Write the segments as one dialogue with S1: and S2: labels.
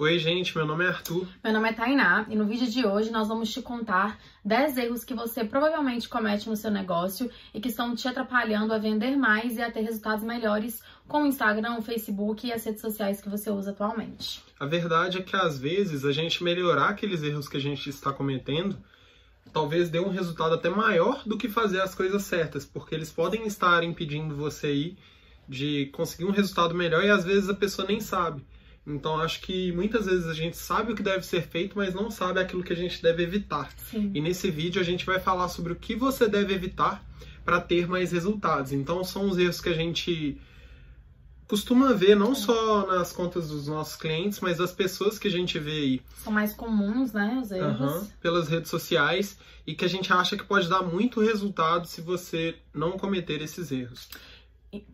S1: Oi, gente, meu nome é Arthur.
S2: Meu nome é Tainá e no vídeo de hoje nós vamos te contar 10 erros que você provavelmente comete no seu negócio e que estão te atrapalhando a vender mais e a ter resultados melhores com o Instagram, o Facebook e as redes sociais que você usa atualmente.
S1: A verdade é que às vezes a gente melhorar aqueles erros que a gente está cometendo talvez dê um resultado até maior do que fazer as coisas certas, porque eles podem estar impedindo você aí de conseguir um resultado melhor e às vezes a pessoa nem sabe. Então acho que muitas vezes a gente sabe o que deve ser feito, mas não sabe aquilo que a gente deve evitar.
S2: Sim.
S1: E nesse vídeo a gente vai falar sobre o que você deve evitar para ter mais resultados. Então são os erros que a gente costuma ver não só nas contas dos nossos clientes, mas das pessoas que a gente vê aí.
S2: São mais comuns, né, os erros.
S1: Uhum, pelas redes sociais e que a gente acha que pode dar muito resultado se você não cometer esses erros.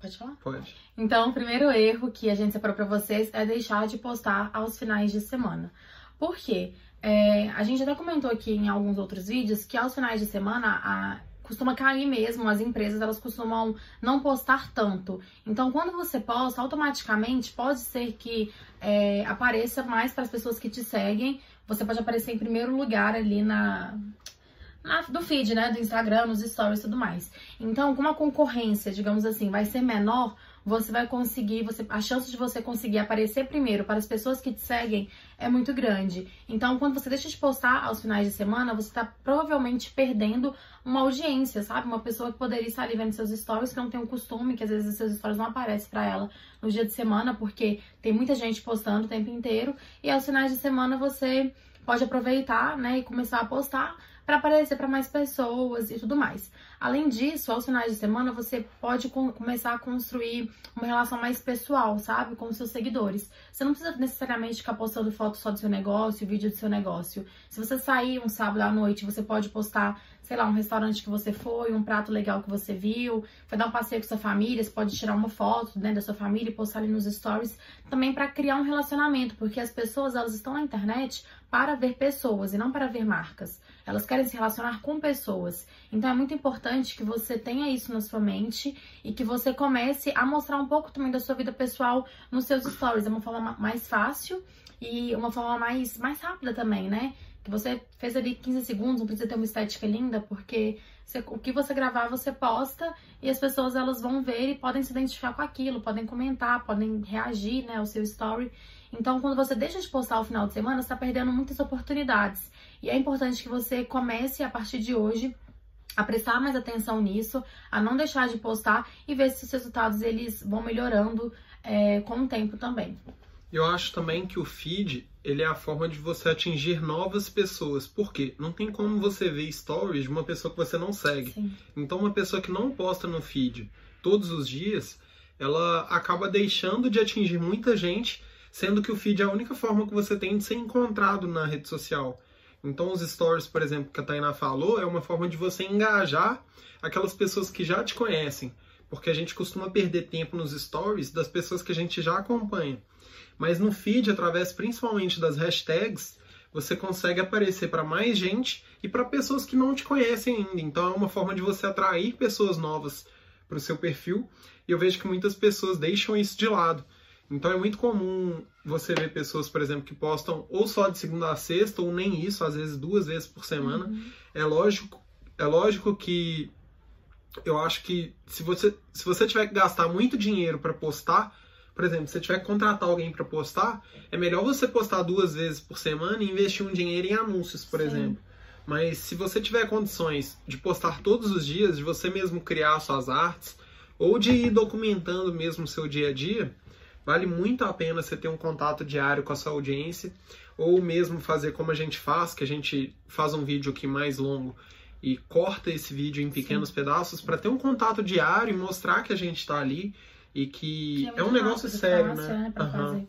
S2: Pode falar?
S1: Pode.
S2: Então, o primeiro erro que a gente separou para vocês é deixar de postar aos finais de semana. Por quê? É, a gente até comentou aqui em alguns outros vídeos que aos finais de semana a, costuma cair mesmo, as empresas elas costumam não postar tanto. Então, quando você posta, automaticamente pode ser que é, apareça mais para as pessoas que te seguem. Você pode aparecer em primeiro lugar ali na, na, do feed, né, do Instagram, nos stories e tudo mais. Então, como a concorrência, digamos assim, vai ser menor, você vai conseguir, você, a chance de você conseguir aparecer primeiro para as pessoas que te seguem é muito grande. Então, quando você deixa de postar aos finais de semana, você está provavelmente perdendo uma audiência, sabe? Uma pessoa que poderia estar ali vendo seus stories, que não tem o costume, que às vezes seus stories não aparecem para ela no dia de semana, porque tem muita gente postando o tempo inteiro, e aos finais de semana você pode aproveitar, né, e começar a postar para aparecer para mais pessoas e tudo mais. Além disso, aos finais de semana você pode começar a construir uma relação mais pessoal, sabe, com os seus seguidores. Você não precisa necessariamente ficar postando foto só do seu negócio, vídeo do seu negócio. Se você sair um sábado à noite, você pode postar, sei lá, um restaurante que você foi, um prato legal que você viu, foi dar um passeio com sua família, você pode tirar uma foto né, da sua família e postar ali nos stories, também para criar um relacionamento, porque as pessoas elas estão na internet para ver pessoas e não para ver marcas. Elas querem se relacionar com pessoas. Então é muito importante que você tenha isso na sua mente e que você comece a mostrar um pouco também da sua vida pessoal nos seus stories. É uma forma mais fácil e uma forma mais, mais rápida também, né? Que você fez ali 15 segundos, não precisa ter uma estética linda, porque você, o que você gravar, você posta e as pessoas elas vão ver e podem se identificar com aquilo, podem comentar, podem reagir né, ao seu story. Então, quando você deixa de postar ao final de semana, você está perdendo muitas oportunidades. E é importante que você comece a partir de hoje a prestar mais atenção nisso, a não deixar de postar e ver se os resultados eles vão melhorando é, com o tempo também.
S1: Eu acho também que o feed ele é a forma de você atingir novas pessoas. Por quê? Não tem como você ver stories de uma pessoa que você não segue.
S2: Sim.
S1: Então, uma pessoa que não posta no feed todos os dias, ela acaba deixando de atingir muita gente sendo que o feed é a única forma que você tem de ser encontrado na rede social. Então, os stories, por exemplo, que a Tainá falou, é uma forma de você engajar aquelas pessoas que já te conhecem, porque a gente costuma perder tempo nos stories das pessoas que a gente já acompanha. Mas no feed, através principalmente das hashtags, você consegue aparecer para mais gente e para pessoas que não te conhecem ainda. Então, é uma forma de você atrair pessoas novas para o seu perfil. E eu vejo que muitas pessoas deixam isso de lado. Então é muito comum você ver pessoas, por exemplo, que postam ou só de segunda a sexta, ou nem isso, às vezes duas vezes por semana. Uhum. É lógico, é lógico que eu acho que se você, se você tiver que gastar muito dinheiro para postar, por exemplo, se você tiver que contratar alguém para postar, é melhor você postar duas vezes por semana e investir um dinheiro em anúncios, por Sim. exemplo. Mas se você tiver condições de postar todos os dias, de você mesmo criar suas artes, ou de ir documentando mesmo o seu dia a dia, Vale muito a pena você ter um contato diário com a sua audiência, ou mesmo fazer como a gente faz, que a gente faz um vídeo aqui mais longo e corta esse vídeo em pequenos Sim. pedaços para ter um contato diário e mostrar que a gente está ali e que, que é, é, um negócio sério,
S2: fácil, né? né uhum.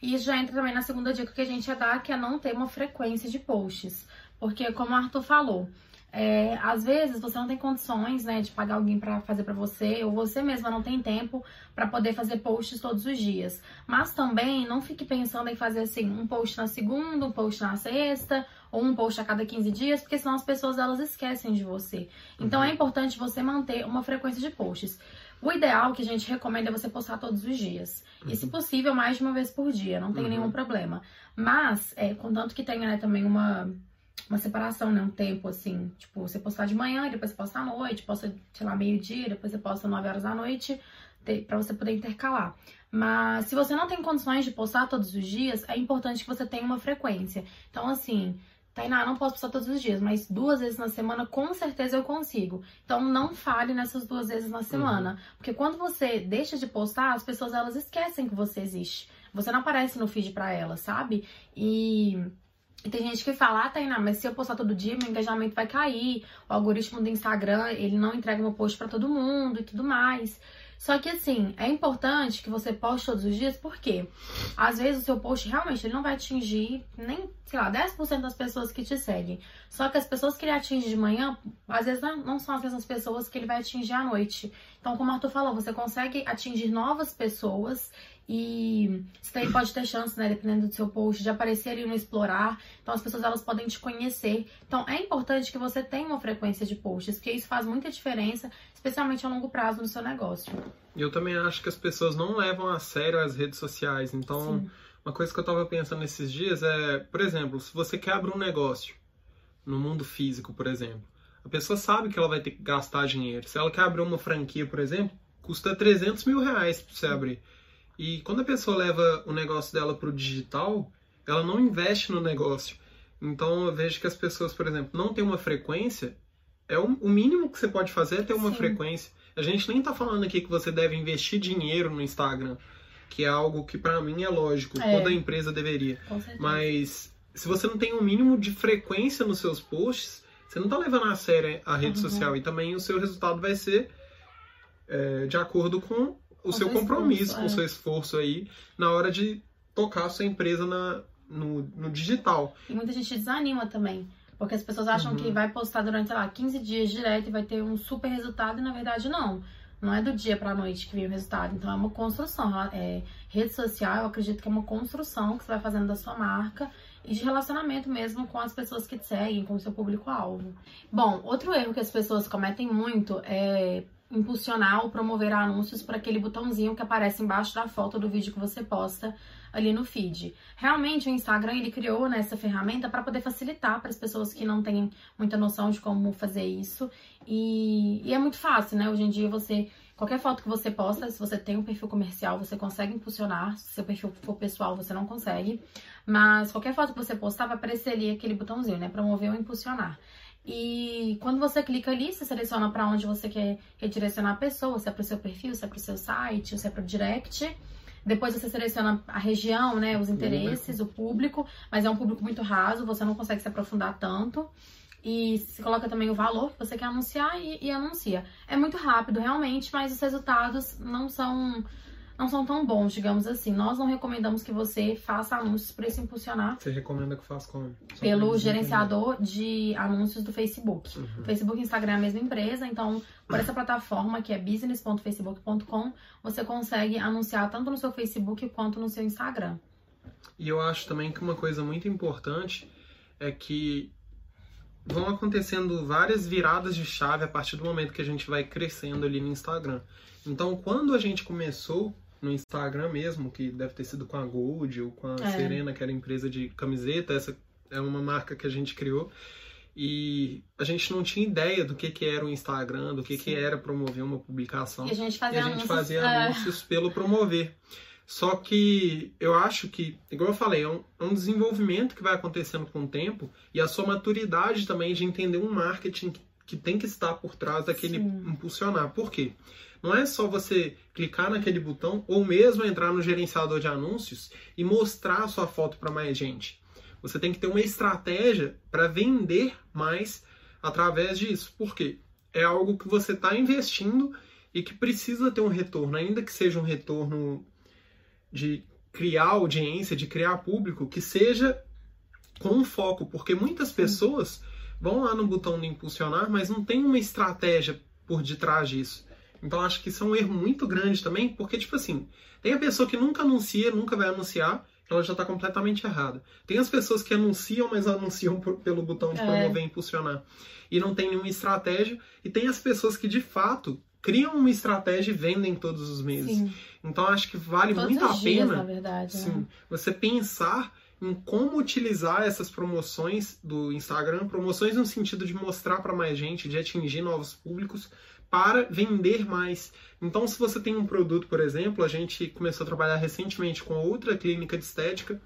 S2: E isso já entra também na segunda dica que a gente ia dar, que é não ter uma frequência de posts. Porque, como o Arthur falou, é, às vezes você não tem condições, né, de pagar alguém para fazer para você, ou você mesma não tem tempo para poder fazer posts todos os dias. Mas também não fique pensando em fazer assim, um post na segunda, um post na sexta, ou um post a cada 15 dias, porque senão as pessoas elas esquecem de você. Então uhum. é importante você manter uma frequência de posts. O ideal que a gente recomenda é você postar todos os dias. Uhum. E, se possível, mais de uma vez por dia, não tem uhum. nenhum problema. Mas, é, contanto que tenha né, também uma, uma separação, né? Um tempo, assim, tipo, você postar de manhã, depois você posta à noite, posta, sei lá, meio-dia, depois você posta 9 horas da noite, para você poder intercalar. Mas se você não tem condições de postar todos os dias, é importante que você tenha uma frequência. Então, assim, Tainá, não posso postar todos os dias, mas duas vezes na semana com certeza eu consigo. Então não fale nessas duas vezes na semana. Uhum. Porque quando você deixa de postar, as pessoas elas esquecem que você existe. Você não aparece no feed pra elas, sabe? E. E tem gente que fala, ah, Tainá, mas se eu postar todo dia, meu engajamento vai cair. O algoritmo do Instagram, ele não entrega meu post para todo mundo e tudo mais. Só que assim, é importante que você poste todos os dias, porque às vezes o seu post realmente ele não vai atingir nem, sei lá, 10% das pessoas que te seguem. Só que as pessoas que ele atinge de manhã, às vezes não, não são as mesmas pessoas que ele vai atingir à noite. Então, como o Arthur falou, você consegue atingir novas pessoas e você também pode ter chance, né, dependendo do seu post, de aparecer ali no explorar. Então as pessoas elas podem te conhecer. Então é importante que você tenha uma frequência de posts, porque isso faz muita diferença, especialmente a longo prazo no seu negócio.
S1: E eu também acho que as pessoas não levam a sério as redes sociais. Então, Sim. uma coisa que eu tava pensando nesses dias é, por exemplo, se você quer abrir um negócio no mundo físico, por exemplo, a pessoa sabe que ela vai ter que gastar dinheiro. Se ela quer abrir uma franquia, por exemplo, custa 300 mil reais para você abrir. E quando a pessoa leva o negócio dela para o digital, ela não investe no negócio. Então eu vejo que as pessoas, por exemplo, não têm uma frequência. É o, mínimo que você pode fazer é ter uma Sim. frequência. A gente nem está falando aqui que você deve investir dinheiro no Instagram, que é algo que para mim é lógico, é. toda empresa deveria. Mas se você não tem um mínimo de frequência nos seus posts, você não está levando a sério a rede uhum. social e também o seu resultado vai ser é, de acordo com o seu compromisso, com o é. seu esforço aí na hora de tocar a sua empresa na, no, no digital.
S2: E muita gente desanima também. Porque as pessoas acham uhum. que vai postar durante, sei lá, 15 dias direto e vai ter um super resultado, e na verdade não. Não é do dia pra noite que vem o resultado. Então é uma construção. É, rede social, eu acredito que é uma construção que você vai fazendo da sua marca e de relacionamento mesmo com as pessoas que te seguem, com o seu público-alvo. Bom, outro erro que as pessoas cometem muito é impulsionar ou promover anúncios para aquele botãozinho que aparece embaixo da foto do vídeo que você posta ali no feed. Realmente o Instagram ele criou né, essa ferramenta para poder facilitar para as pessoas que não têm muita noção de como fazer isso e, e, é muito fácil, né? Hoje em dia você qualquer foto que você posta, se você tem um perfil comercial, você consegue impulsionar. Se seu perfil for pessoal, você não consegue. Mas qualquer foto que você postar vai aparecer ali aquele botãozinho, né? Promover ou impulsionar. E quando você clica ali, você seleciona para onde você quer redirecionar a pessoa, se é para o seu perfil, se é para o seu site, se é para o direct. Depois você seleciona a região, né, os interesses, o público, mas é um público muito raso, você não consegue se aprofundar tanto. E se coloca também o valor que você quer anunciar e, e anuncia. É muito rápido, realmente, mas os resultados não são não são tão bons, digamos assim. Nós não recomendamos que você faça anúncios para esse impulsionar.
S1: Você recomenda que faça como?
S2: Só pelo gerenciador de anúncios do Facebook. Uhum. Facebook e Instagram é a mesma empresa, então por essa plataforma que é business.facebook.com, você consegue anunciar tanto no seu Facebook quanto no seu Instagram.
S1: E eu acho também que uma coisa muito importante é que vão acontecendo várias viradas de chave a partir do momento que a gente vai crescendo ali no Instagram. Então, quando a gente começou no Instagram mesmo, que deve ter sido com a Gold ou com a é. Serena, que era empresa de camiseta, essa é uma marca que a gente criou. E a gente não tinha ideia do que, que era o Instagram, do que, que era promover uma publicação.
S2: E a gente fazia,
S1: a gente anúncios, fazia é... anúncios pelo promover. Só que eu acho que, igual eu falei, é um, é um, desenvolvimento que vai acontecendo com o tempo e a sua maturidade também de entender um marketing que, que tem que estar por trás daquele Sim. impulsionar. Por quê? Não é só você clicar naquele botão ou mesmo entrar no gerenciador de anúncios e mostrar a sua foto para mais gente. Você tem que ter uma estratégia para vender mais através disso. Por quê? É algo que você está investindo e que precisa ter um retorno, ainda que seja um retorno de criar audiência, de criar público, que seja com foco, porque muitas pessoas vão lá no botão de impulsionar, mas não tem uma estratégia por detrás disso. Então acho que isso é um erro muito grande também, porque, tipo assim, tem a pessoa que nunca anuncia, nunca vai anunciar, ela já está completamente errada. Tem as pessoas que anunciam, mas anunciam por, pelo botão de é. promover e impulsionar. E não tem nenhuma estratégia. E tem as pessoas que, de fato, criam uma estratégia e vendem todos os meses. Sim. Então acho que vale
S2: todos
S1: muito
S2: a
S1: dias,
S2: pena. Na verdade,
S1: sim,
S2: né?
S1: você pensar em como utilizar essas promoções do Instagram, promoções no sentido de mostrar para mais gente, de atingir novos públicos, para vender mais. Então, se você tem um produto, por exemplo, a gente começou a trabalhar recentemente com outra clínica de estética.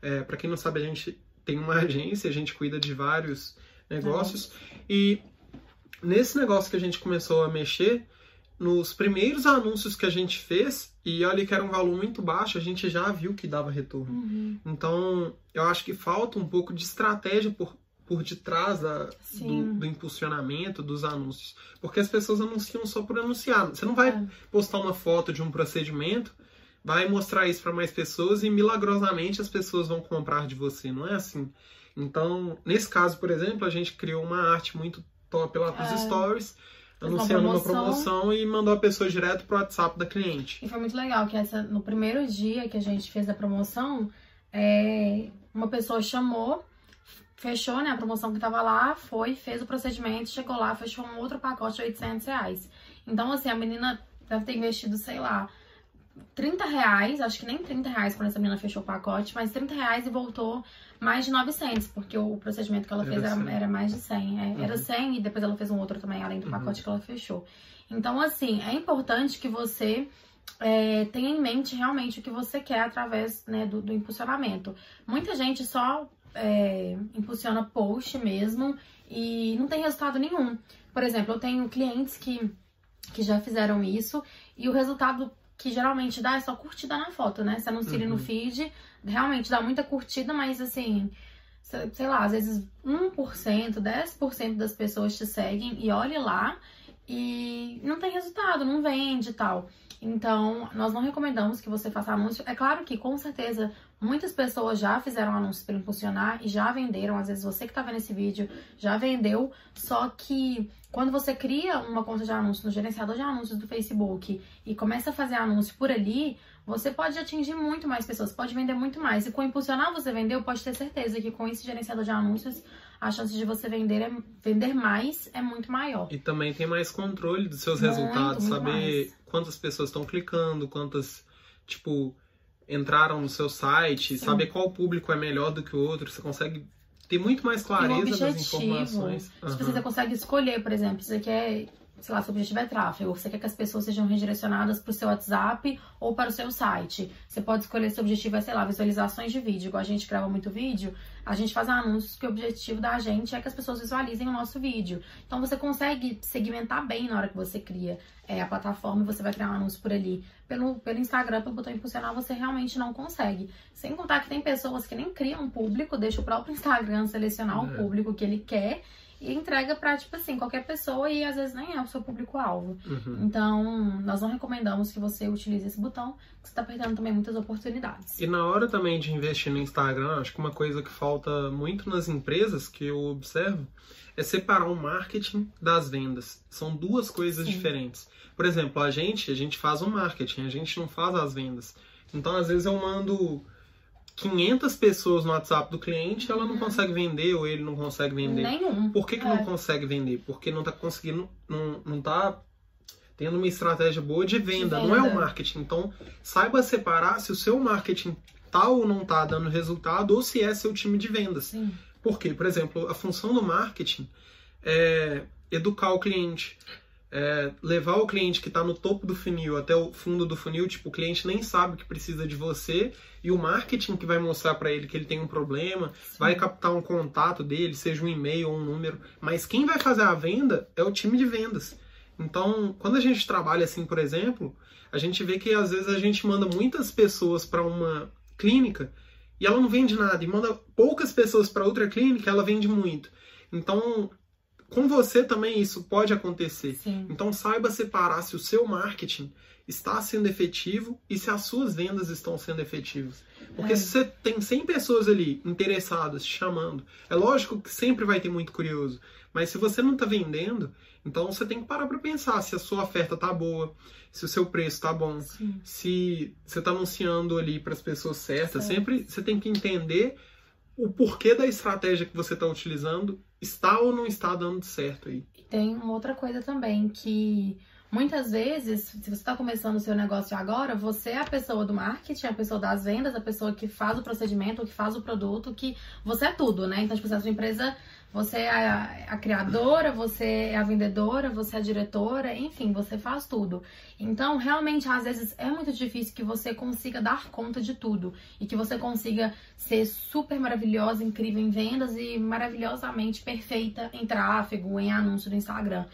S1: É, para quem não sabe, a gente tem uma agência, a gente cuida de vários negócios. E nesse negócio que a gente começou a mexer, nos primeiros anúncios que a gente fez, e olha que era um valor muito baixo, a gente já viu que dava retorno.
S2: Uhum.
S1: Então, eu acho que falta um pouco de estratégia por, por detrás da, do, do, impulsionamento dos anúncios. Porque as pessoas anunciam só por anunciar. Você não vai é. postar uma foto de um procedimento, vai mostrar isso para mais pessoas e milagrosamente as pessoas vão comprar de você. Não é assim. Então, nesse caso, por exemplo, a gente criou uma arte muito top lá para os é. stories anunciando uma promoção. uma promoção e mandou a pessoa direto pro WhatsApp da cliente.
S2: E foi muito legal que essa no primeiro dia que a gente fez a promoção, é, uma pessoa chamou, fechou né, a promoção que tava lá, foi, fez o procedimento, chegou lá, fechou um outro pacote de 800 reais. Então, assim, a menina deve ter investido, sei lá, 30 reais, acho que nem 30 reais quando essa menina fechou o pacote, mas 30 reais e voltou mais de 900, porque o procedimento que ela fez era, era, mais de 100. É, uhum. Era 100 e depois ela fez um outro também, além do uhum. pacote que ela fechou. Então, assim, é importante que você é, tenha em mente realmente o que você quer através né, do, do impulsionamento. Muita gente só é, impulsiona post mesmo e não tem resultado nenhum. Por exemplo, eu tenho clientes que, que já fizeram isso e o resultado que geralmente dá é só curtida na foto, né? Você anuncia uhum. no feed, realmente dá muita curtida, mas assim, sei lá, às vezes 1%, 10% das pessoas te seguem e olhe lá e não tem resultado, não vende e tal. Então, nós não recomendamos que você faça anúncio. É claro que, com certeza, muitas pessoas já fizeram anúncios para impulsionar e já venderam. Às vezes, você que está vendo esse vídeo já vendeu. Só que, quando você cria uma conta de anúncio no gerenciador de anúncios do Facebook e começa a fazer anúncio por ali, você pode atingir muito mais pessoas, pode vender muito mais. E com impulsionar você vendeu, pode ter certeza que com esse gerenciador de anúncios a chance de você vender, é, vender mais é muito maior.
S1: E também tem mais controle dos seus muito, resultados, muito saber mais. quantas pessoas estão clicando, quantas, tipo, entraram no seu site, Sim. saber qual público é melhor do que o outro, você consegue ter muito mais clareza das informações.
S2: Uhum. Tipo, você consegue escolher, por exemplo, você quer sei lá, seu objetivo é tráfego, você quer que as pessoas sejam redirecionadas para o seu WhatsApp ou para o seu site. Você pode escolher se o objetivo é, sei lá, visualizações de vídeo. Igual a gente grava muito vídeo, a gente faz anúncios que o objetivo da gente é que as pessoas visualizem o nosso vídeo. Então você consegue segmentar bem na hora que você cria é, a plataforma e você vai criar um anúncio por ali. Pelo, pelo Instagram, pelo botão impulsionar, você realmente não consegue. Sem contar que tem pessoas que nem criam um público, deixa o próprio Instagram selecionar é. o público que ele quer e entrega para tipo assim, qualquer pessoa e às vezes nem é o seu público-alvo.
S1: Uhum.
S2: Então, nós não recomendamos que você utilize esse botão, que você tá perdendo também muitas oportunidades.
S1: E na hora também de investir no Instagram, acho que uma coisa que falta muito nas empresas, que eu observo, é separar o marketing das vendas. São duas coisas Sim. diferentes. Por exemplo, a gente, a gente faz o marketing, a gente não faz as vendas. Então, às vezes eu mando 500 pessoas no WhatsApp do cliente, ela não uhum. consegue vender ou ele não consegue vender.
S2: Nenhum.
S1: Por que, que é. não consegue vender? Porque não está conseguindo, não, não tá tendo uma estratégia boa de venda, de venda, não é o marketing. Então, saiba separar se o seu marketing tá ou não tá dando resultado ou se é seu time de vendas.
S2: Sim.
S1: Por quê? Por exemplo, a função do marketing é educar o cliente é, levar o cliente que está no topo do funil até o fundo do funil, tipo, o cliente nem sabe que precisa de você e o marketing que vai mostrar para ele que ele tem um problema, Sim. vai captar um contato dele, seja um e-mail ou um número, mas quem vai fazer a venda é o time de vendas. Então, quando a gente trabalha assim, por exemplo, a gente vê que às vezes a gente manda muitas pessoas para uma clínica e ela não vende nada, e manda poucas pessoas para outra clínica, ela vende muito. Então, com você também isso pode acontecer.
S2: Sim.
S1: Então saiba separar se o seu marketing está sendo efetivo e se as suas vendas estão sendo efetivas. Porque é. se você tem 100 pessoas ali interessadas, te chamando, é lógico que sempre vai ter muito curioso. Mas se você não está vendendo, então você tem que parar para pensar se a sua oferta está boa, se o seu preço está bom,
S2: Sim.
S1: se você está anunciando ali para as pessoas certas. Certo. Sempre você tem que entender o porquê da estratégia que você está utilizando está ou não está dando certo aí.
S2: Tem uma outra coisa também que Muitas vezes, se você está começando o seu negócio agora, você é a pessoa do marketing, a pessoa das vendas, a pessoa que faz o procedimento, que faz o produto, que você é tudo, né? Então, tipo, a sua empresa você é a, a, criadora, você é a vendedora, você é a diretora, enfim, você faz tudo. Então, realmente, às vezes é muito difícil que você consiga dar conta de tudo e que você consiga ser super maravilhosa, incrível em vendas e maravilhosamente perfeita em tráfego, em anúncio do Instagram.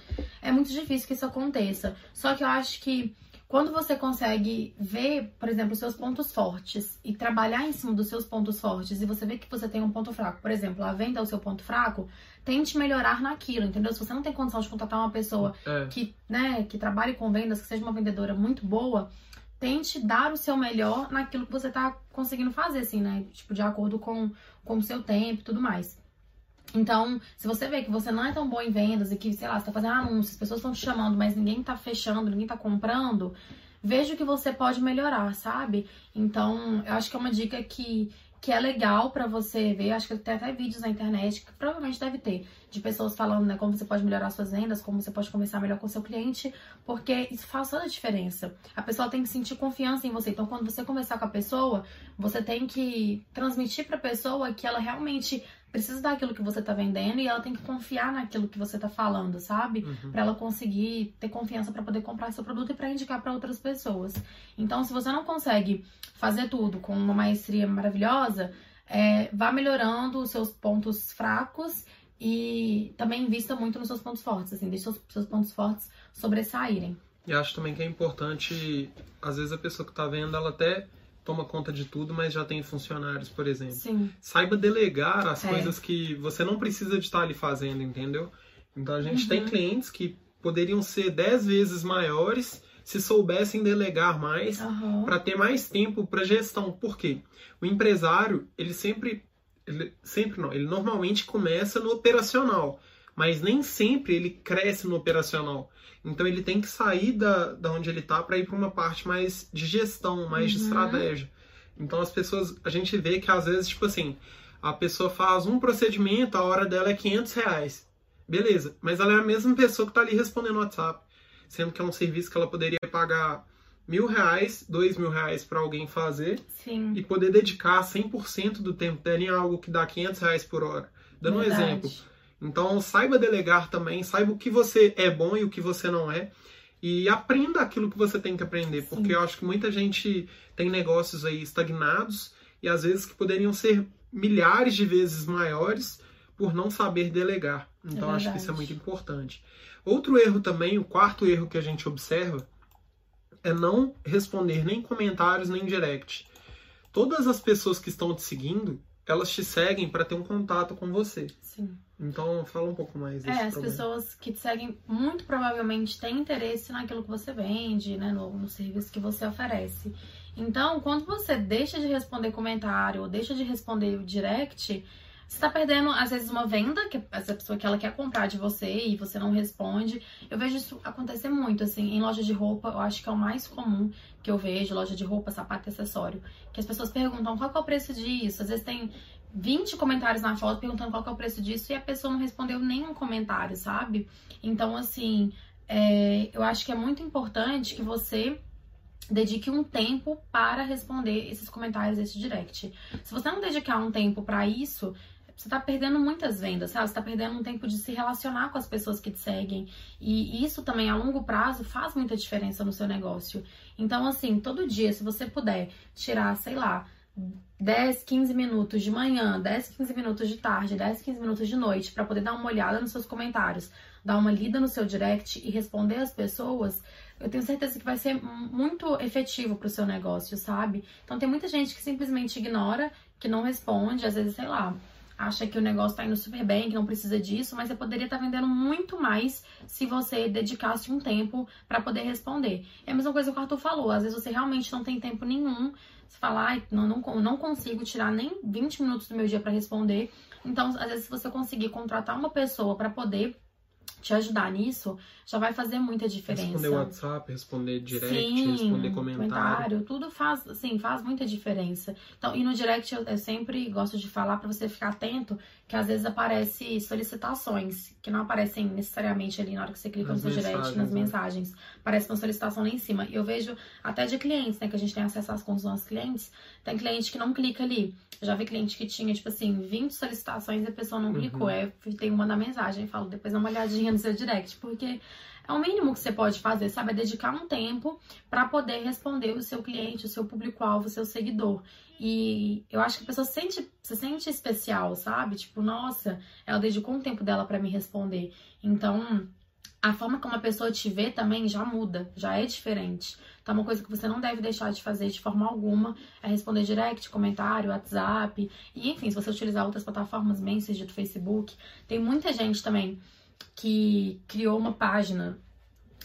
S2: É muito difícil que isso aconteça. Só que eu acho que quando você consegue ver, por exemplo, os seus pontos fortes e trabalhar em cima dos seus pontos fortes e você vê que você tem um ponto fraco, por exemplo, a venda é o seu ponto fraco, tente melhorar naquilo, entendeu? Se você não tem condição de contratar uma pessoa é. que, né, que trabalhe com vendas, que seja uma vendedora muito boa, tente dar o seu melhor naquilo que você tá conseguindo fazer, assim, né? Tipo, de acordo com, com o seu tempo e tudo mais. Então, se você vê que você não é tão bom em vendas e que, sei lá, você tá fazendo anúncios, as pessoas estão te chamando, mas ninguém tá fechando, ninguém tá comprando, veja o que você pode melhorar, sabe? Então, eu acho que é uma dica que, que é legal para você ver. Acho que tem até vídeos na internet, que provavelmente deve ter, de pessoas falando, né, como você pode melhorar suas vendas, como você pode conversar melhor com o seu cliente, porque isso faz toda a diferença. A pessoa tem que sentir confiança em você. Então, quando você conversar com a pessoa, você tem que transmitir para a pessoa que ela realmente precisa daquilo que você tá vendendo e ela tem que confiar naquilo que você tá falando, sabe? Uhum. Para ela conseguir ter confiança para poder comprar seu produto e para indicar para outras pessoas. Então, se você não consegue fazer tudo com uma maestria maravilhosa, é, vá melhorando os seus pontos fracos e também invista muito nos seus pontos fortes, assim, deixe seus, seus pontos fortes sobressaírem.
S1: E acho também que é importante, às vezes a pessoa que tá vendo, ela até toma conta de tudo, mas já tem funcionários, por exemplo.
S2: Sim.
S1: Saiba delegar as é. coisas que você não precisa de estar ali fazendo, entendeu? Então a gente uhum. tem clientes que poderiam ser dez vezes maiores se soubessem delegar mais uhum. para ter mais tempo para gestão. Por quê? O empresário, ele sempre ele, sempre não, ele normalmente começa no operacional, mas nem sempre ele cresce no operacional. Então ele tem que sair da, da onde ele está para ir para uma parte mais de gestão, mais uhum. de estratégia. Então as pessoas, a gente vê que às vezes, tipo assim, a pessoa faz um procedimento, a hora dela é 500 reais. Beleza, mas ela é a mesma pessoa que está ali respondendo o WhatsApp. Sendo que é um serviço que ela poderia pagar mil reais, dois mil reais para alguém fazer
S2: Sim.
S1: e poder dedicar 100% do tempo dela em algo que dá 500 reais por hora. Dando Verdade. um exemplo, então, saiba delegar também, saiba o que você é bom e o que você não é. E aprenda aquilo que você tem que aprender, Sim. porque eu acho que muita gente tem negócios aí estagnados e às vezes que poderiam ser milhares de vezes maiores por não saber delegar. Então, é acho que isso é muito importante. Outro erro também, o quarto erro que a gente observa, é não responder nem comentários nem direct. Todas as pessoas que estão te seguindo, elas te seguem para ter um contato com você.
S2: Sim.
S1: Então, fala um pouco mais desse
S2: É, as problema. pessoas que te seguem muito provavelmente têm interesse naquilo que você vende, né, no, no serviço que você oferece. Então, quando você deixa de responder comentário ou deixa de responder o direct, você tá perdendo, às vezes, uma venda, que essa pessoa que ela quer comprar de você e você não responde. Eu vejo isso acontecer muito, assim, em loja de roupa, eu acho que é o mais comum que eu vejo, loja de roupa, sapato e acessório. Que as pessoas perguntam qual é o preço disso. Às vezes tem 20 comentários na foto perguntando qual é o preço disso e a pessoa não respondeu nenhum comentário, sabe? Então, assim, é, eu acho que é muito importante que você dedique um tempo para responder esses comentários, esse direct. Se você não dedicar um tempo para isso, você tá perdendo muitas vendas, sabe? Você tá perdendo um tempo de se relacionar com as pessoas que te seguem. E isso também, a longo prazo, faz muita diferença no seu negócio. Então, assim, todo dia, se você puder tirar, sei lá, 10, 15 minutos de manhã, 10, 15 minutos de tarde, 10, 15 minutos de noite para poder dar uma olhada nos seus comentários, dar uma lida no seu direct e responder as pessoas, eu tenho certeza que vai ser muito efetivo para o seu negócio, sabe? Então tem muita gente que simplesmente ignora, que não responde, às vezes, sei lá, acha que o negócio está indo super bem, que não precisa disso, mas você poderia estar tá vendendo muito mais se você dedicasse um tempo para poder responder. É a mesma coisa que o Arthur falou, às vezes você realmente não tem tempo nenhum, você fala, não, não, não consigo tirar nem 20 minutos do meu dia para responder. Então, às vezes, se você conseguir contratar uma pessoa para poder te ajudar nisso, já vai fazer muita diferença.
S1: Responder WhatsApp, responder direct,
S2: Sim,
S1: responder comentário.
S2: tudo faz, assim, faz muita diferença. Então, e no direct eu, eu sempre gosto de falar para você ficar atento, que às vezes aparece solicitações, que não aparecem necessariamente ali na hora que você clica
S1: Nas
S2: no seu direct, nas
S1: né?
S2: mensagens. Aparece uma solicitação lá em cima. E eu vejo até de clientes, né, que a gente tem acesso às contas dos nossos clientes, tem cliente que não clica ali. Eu já vi cliente que tinha, tipo assim, 20 solicitações e a pessoa não
S1: Uhum.
S2: clicou. Aí eu tenho uma na mensagem falo, depois dá uma olhadinha seu direct, porque é o mínimo que você pode fazer, sabe? É dedicar um tempo para poder responder o seu cliente, o seu público-alvo, o seu seguidor. E eu acho que a pessoa se sente, se sente especial, sabe? Tipo, nossa, ela dedicou um tempo dela para me responder. Então, a forma como a pessoa te vê também já muda, já é diferente. Então, uma coisa que você não deve deixar de fazer de forma alguma é responder direct, comentário, WhatsApp. E, enfim, se você utilizar outras plataformas, Messenger do Facebook. Tem muita gente também que criou uma página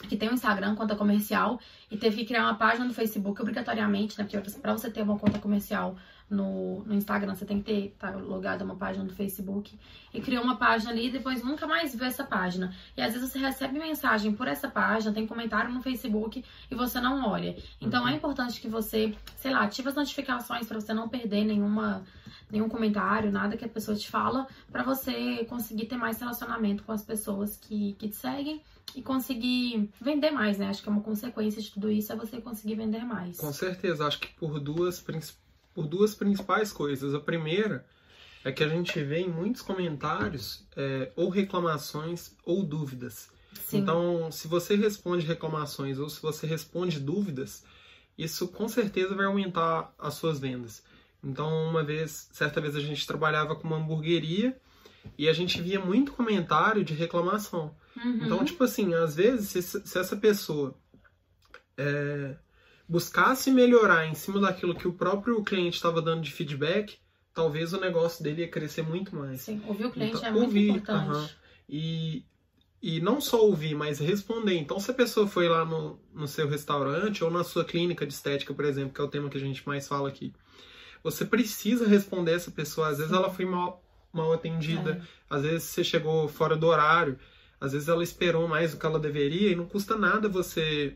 S2: que tem um Instagram, conta comercial, e teve que criar uma página no Facebook obrigatoriamente, né? Porque pra você ter uma conta comercial no, no Instagram, você tem que ter tá, logado uma página do Facebook. E criou uma página ali e depois nunca mais viu essa página. E às vezes você recebe mensagem por essa página, tem comentário no Facebook e você não olha. Então é importante que você, sei lá, ative as notificações para você não perder nenhuma nenhum comentário, nada que a pessoa te fala, para você conseguir ter mais relacionamento com as pessoas que, que te seguem e conseguir vender mais, né? Acho que é uma consequência de tudo isso é você conseguir vender mais.
S1: Com certeza, acho que por duas, princi- por duas principais coisas. A primeira é que a gente vê em muitos comentários é, ou reclamações ou dúvidas.
S2: Sim.
S1: Então, se você responde reclamações ou se você responde dúvidas, isso com certeza vai aumentar as suas vendas. Então, uma vez, certa vez a gente trabalhava com uma hamburgueria e a gente via muito comentário de reclamação.
S2: Uhum.
S1: Então, tipo assim, às vezes, se, se essa pessoa é, buscasse melhorar em cima daquilo que o próprio cliente estava dando de feedback, talvez o negócio dele ia crescer muito mais.
S2: Sim, ouvir o cliente
S1: Então,
S2: é muito
S1: ouvir,
S2: importante.
S1: aham. E, e não só ouvir, mas responder. Então, se a pessoa foi lá no, no seu restaurante ou na sua clínica de estética, por exemplo, que é o tema que a gente mais fala aqui, você precisa responder essa pessoa. Às vezes ela foi mal, mal atendida,
S2: É.
S1: às vezes você chegou fora do horário, às vezes ela esperou mais do que ela deveria e não custa nada você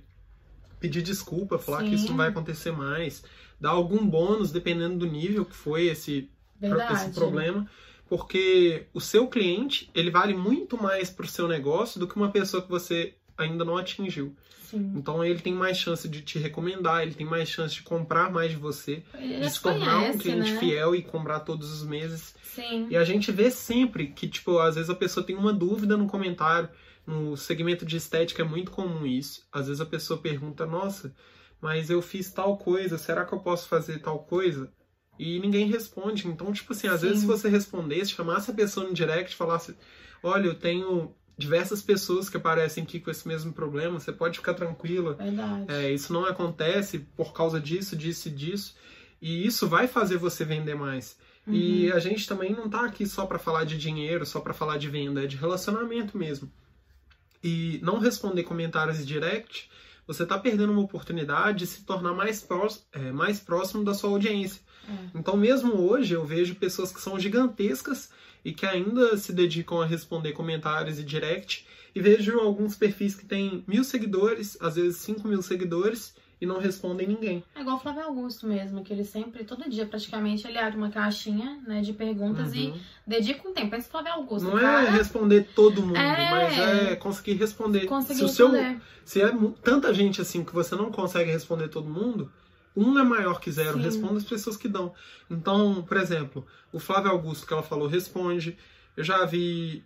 S1: pedir desculpa, falar que isso
S2: Sim.
S1: não vai acontecer mais, dar algum bônus dependendo do nível que foi esse
S2: Verdade.
S1: esse problema, porque o seu cliente ele vale muito mais para o seu negócio do que uma pessoa que você ainda não atingiu.
S2: Sim.
S1: Então ele tem mais chance de te recomendar, ele tem mais chance de comprar mais de você,
S2: Ele
S1: de se tornar um
S2: conhece,
S1: cliente
S2: né?
S1: fiel e comprar todos os meses.
S2: Sim.
S1: E a gente vê sempre que, tipo, às vezes a pessoa tem uma dúvida no comentário. No segmento de estética é muito comum isso. Às vezes a pessoa pergunta, nossa, mas eu fiz tal coisa, será que eu posso fazer tal coisa? E ninguém responde. Então, tipo assim, às
S2: Sim.
S1: vezes se você respondesse, chamasse a pessoa no direct e falasse, olha, eu tenho diversas pessoas que aparecem aqui com esse mesmo problema, você pode ficar tranquila.
S2: Verdade.
S1: É, isso não acontece por causa disso, disso e disso. E isso vai fazer você vender mais.
S2: Uhum.
S1: E a gente também não tá aqui só para falar de dinheiro, só para falar de venda, é de relacionamento mesmo. E não responder comentários direct, você tá perdendo uma oportunidade de se tornar mais, prós- é, mais próximo da sua audiência.
S2: É.
S1: Então, mesmo hoje, eu vejo pessoas que são gigantescas e que ainda se dedicam a responder comentários e direct. E vejo alguns perfis que têm mil seguidores, às vezes cinco mil seguidores, e não respondem ninguém.
S2: É igual o Flávio Augusto mesmo, que ele sempre, todo dia praticamente, ele abre uma caixinha né, de perguntas e
S1: Uhum.
S2: dedica um tempo. O Flávio Augusto.
S1: Não é
S2: cara
S1: responder todo mundo,
S2: É.
S1: mas é conseguir responder.
S2: conseguiu
S1: se o seu,
S2: responder.
S1: se é tanta gente assim que você não consegue responder todo mundo, um é maior que zero.
S2: Sim.
S1: Responda as pessoas que dão. Então, por exemplo, o Flávio Augusto que ela falou responde. Eu já vi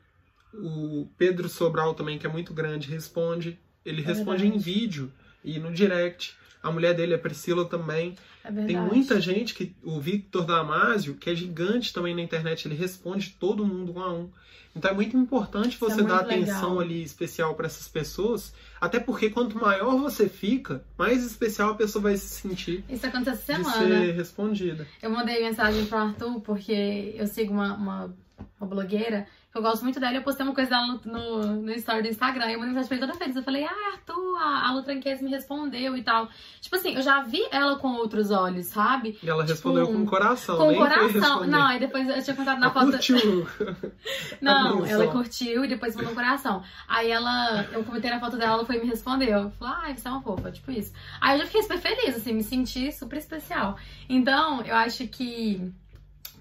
S1: o Pedro Sobral também, que é muito grande, responde. Ele
S2: É
S1: responde em
S2: verdade.
S1: vídeo e no direct. A mulher dele, a Priscila, também.
S2: É verdade.
S1: Tem muita gente que. O Victor Damasio, que é gigante também na internet, ele responde todo mundo um a um. Então é muito importante
S2: Isso é
S1: você dar
S2: muito
S1: atenção
S2: legal.
S1: ali especial para essas pessoas. Até porque quanto maior você fica, mais especial a pessoa vai se sentir
S2: Isso acontece essa
S1: de
S2: semana.
S1: ser respondida.
S2: Eu mandei mensagem pro Arthur porque eu sigo uma, uma uma blogueira, eu gosto muito dela, eu postei uma coisa dela no, no, no story do Instagram, e eu mandei mensagem pra ele toda feliz. Eu falei, ah, Arthur, a, a Lu Tranquez me respondeu e tal. Tipo assim, eu já vi ela com outros olhos, sabe?
S1: E ela
S2: Tipo,
S1: respondeu com o coração,
S2: Com o coração. Não, aí depois eu tinha contado na foto.
S1: curtiu.
S2: Não, ela curtiu e depois mandou um coração. Aí ela, eu comentei na foto dela, ela foi e me respondeu. Falou, ai, você é uma fofa, tipo isso. Aí eu já fiquei super feliz, assim, me senti super especial. Então, eu acho que,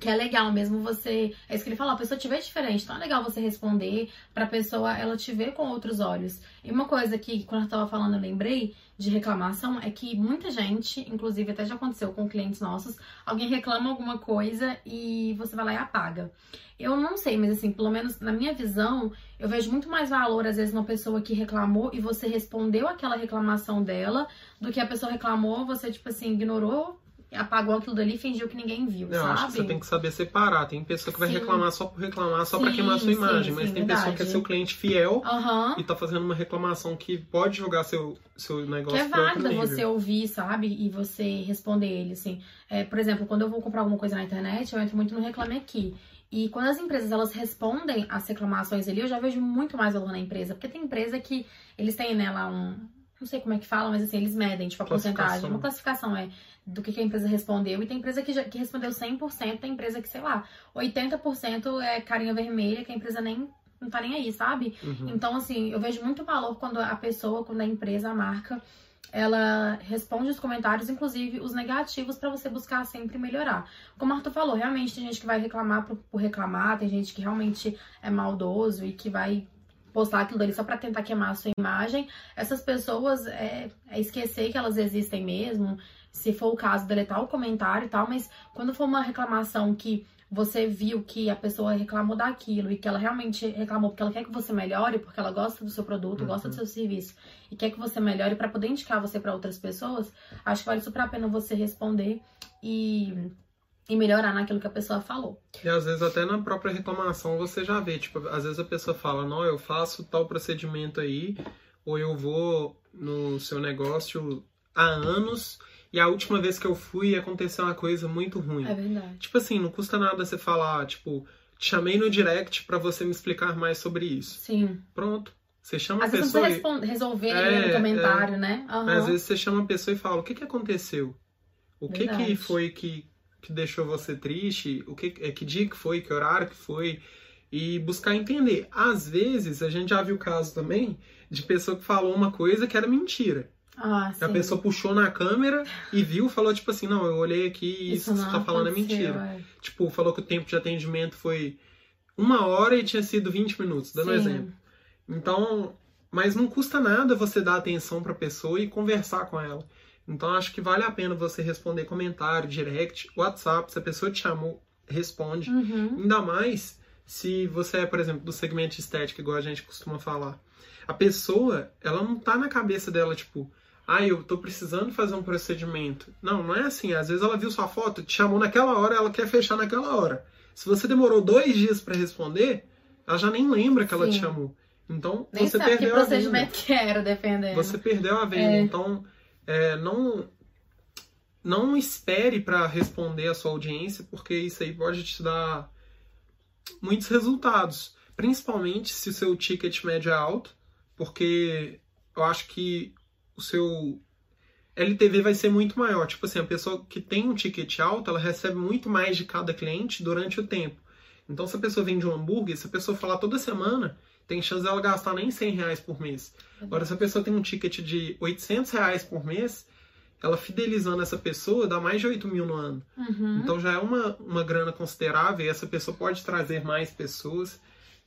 S2: que é legal mesmo você. É isso que ele falou, a pessoa te vê diferente. Então é legal você responder pra pessoa ela te ver com outros olhos. E uma coisa que, quando eu tava falando, eu lembrei de reclamação é que muita gente, inclusive até já aconteceu com clientes nossos, alguém reclama alguma coisa e você vai lá e apaga. Eu não sei, mas assim, pelo menos na minha visão, eu vejo muito mais valor, às vezes, numa pessoa que reclamou e você respondeu aquela reclamação dela, do que a pessoa reclamou, você, tipo assim, ignorou, apagou aquilo dali e fingiu que ninguém viu,
S1: Eu
S2: sabe?
S1: acho que você tem que saber separar. Tem pessoa que vai
S2: Sim.
S1: reclamar só por reclamar, só pra
S2: Sim,
S1: queimar sua imagem.
S2: sim,
S1: mas tem pessoa que é
S2: verdade.
S1: seu cliente fiel
S2: Aham.
S1: e tá fazendo uma reclamação que pode jogar seu, seu
S2: Que
S1: negócio
S2: é
S1: outro
S2: válido
S1: nível.
S2: você ouvir, sabe? E você responder ele, assim. É, por exemplo, quando eu vou comprar alguma coisa na internet, eu entro muito no Reclame Aqui. E quando as empresas elas respondem às reclamações ali, eu já vejo muito mais valor na empresa. Porque tem empresa que eles têm, né, lá um. Não sei como é que falam, mas assim, eles medem, tipo, a porcentagem. Uma classificação é do que, que a empresa respondeu. E tem empresa que, já, que respondeu 100%, tem empresa que, sei lá, 80% é carinha vermelha, que a empresa nem não tá nem aí, sabe?
S1: Uhum.
S2: Então, assim, eu vejo muito valor quando a pessoa, quando a empresa, a marca, ela responde os comentários, inclusive os negativos, pra você buscar sempre melhorar. Como o Arthur falou, realmente tem gente que vai reclamar por, por reclamar, tem gente que realmente é maldoso e que vai postar aquilo dali só pra tentar queimar a sua imagem. Essas pessoas é, é esquecer que elas existem mesmo, se for o caso, deletar o comentário e tal, mas quando for uma reclamação que você viu que a pessoa reclamou daquilo e que ela realmente reclamou porque ela quer que você melhore, porque ela gosta do seu produto,
S1: Uhum.
S2: gosta do seu serviço e quer que você melhore pra poder indicar você pra outras pessoas, acho que vale super a pena você responder e, e melhorar naquilo que a pessoa falou.
S1: E às vezes até na própria reclamação você já vê, tipo, às vezes a pessoa fala, não, eu faço tal procedimento aí, ou eu vou no seu negócio há anos e a última vez que eu fui aconteceu uma coisa muito ruim.
S2: É verdade.
S1: Tipo assim, não custa nada você falar, tipo, te chamei no direct pra você me explicar mais sobre isso.
S2: Sim.
S1: Pronto. Você chama
S2: Às
S1: a
S2: vezes não
S1: pessoa
S2: precisa
S1: e...
S2: resolver
S1: É,
S2: no comentário, né? Aham.
S1: Mas às vezes você chama a pessoa e fala, o que que aconteceu? O que que
S2: Verdade.
S1: foi que, que deixou você triste? O que, é, que dia que foi? Que horário que foi? E buscar entender. Às vezes, a gente já viu caso também de pessoa que falou uma coisa que era mentira.
S2: Ah.
S1: A pessoa puxou na câmera e viu, falou tipo assim, não, eu olhei aqui e isso, que você tá falando é mentira.
S2: é.
S1: Tipo, falou que o tempo de atendimento foi uma hora e tinha sido 20 minutos, dando um exemplo. Então, mas não custa nada você dar atenção pra pessoa e conversar com ela. Então, acho que vale a pena você responder comentário, direct, WhatsApp, se a pessoa te chamou, responde.
S2: Uhum.
S1: Ainda mais se você é, por exemplo, do segmento de estética, igual a gente costuma falar. A pessoa, ela não tá na cabeça dela, tipo, ah, eu tô precisando fazer um procedimento. Não, não é assim. Às vezes ela viu sua foto, te chamou naquela hora, ela quer fechar naquela hora. Se você demorou dois dias pra responder, ela já nem lembra que ela te
S2: Sim.
S1: chamou. Então,
S2: Nem
S1: você
S2: sabe que
S1: perdeu a venda.
S2: procedimento que era, dependendo.
S1: Você perdeu a venda.
S2: É.
S1: Então, é, não não espere para responder a sua audiência, porque isso aí pode te dar muitos resultados. Principalmente se o seu ticket médio é alto, porque eu acho que o seu LTV vai ser muito maior. Tipo assim, a pessoa que tem um ticket alto, ela recebe muito mais de cada cliente durante o tempo. Então, se a pessoa vende um hambúrguer, se a pessoa falar toda semana, tem chance dela gastar nem 100 reais por mês. Agora, se a pessoa tem um ticket de 800 reais por mês, ela fidelizando essa pessoa dá mais de 8 mil no ano.
S2: Uhum.
S1: Então já é uma, uma grana considerável e essa pessoa pode trazer mais pessoas.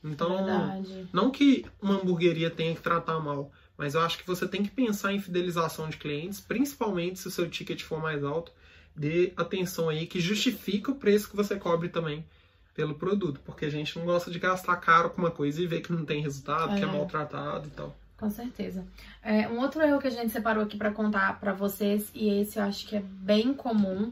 S1: Então,
S2: Verdade.
S1: não que uma hamburgueria tenha que tratar mal, mas eu acho que você tem que pensar em fidelização de clientes, principalmente se o seu ticket for mais alto. Dê atenção aí que justifica o preço que você cobre também pelo produto, porque a gente não gosta de gastar caro com uma coisa e ver que não tem resultado, que é
S2: É.
S1: maltratado e tal.
S2: Com certeza. É, um outro erro que a gente separou aqui pra contar pra vocês, e esse eu acho que é bem comum,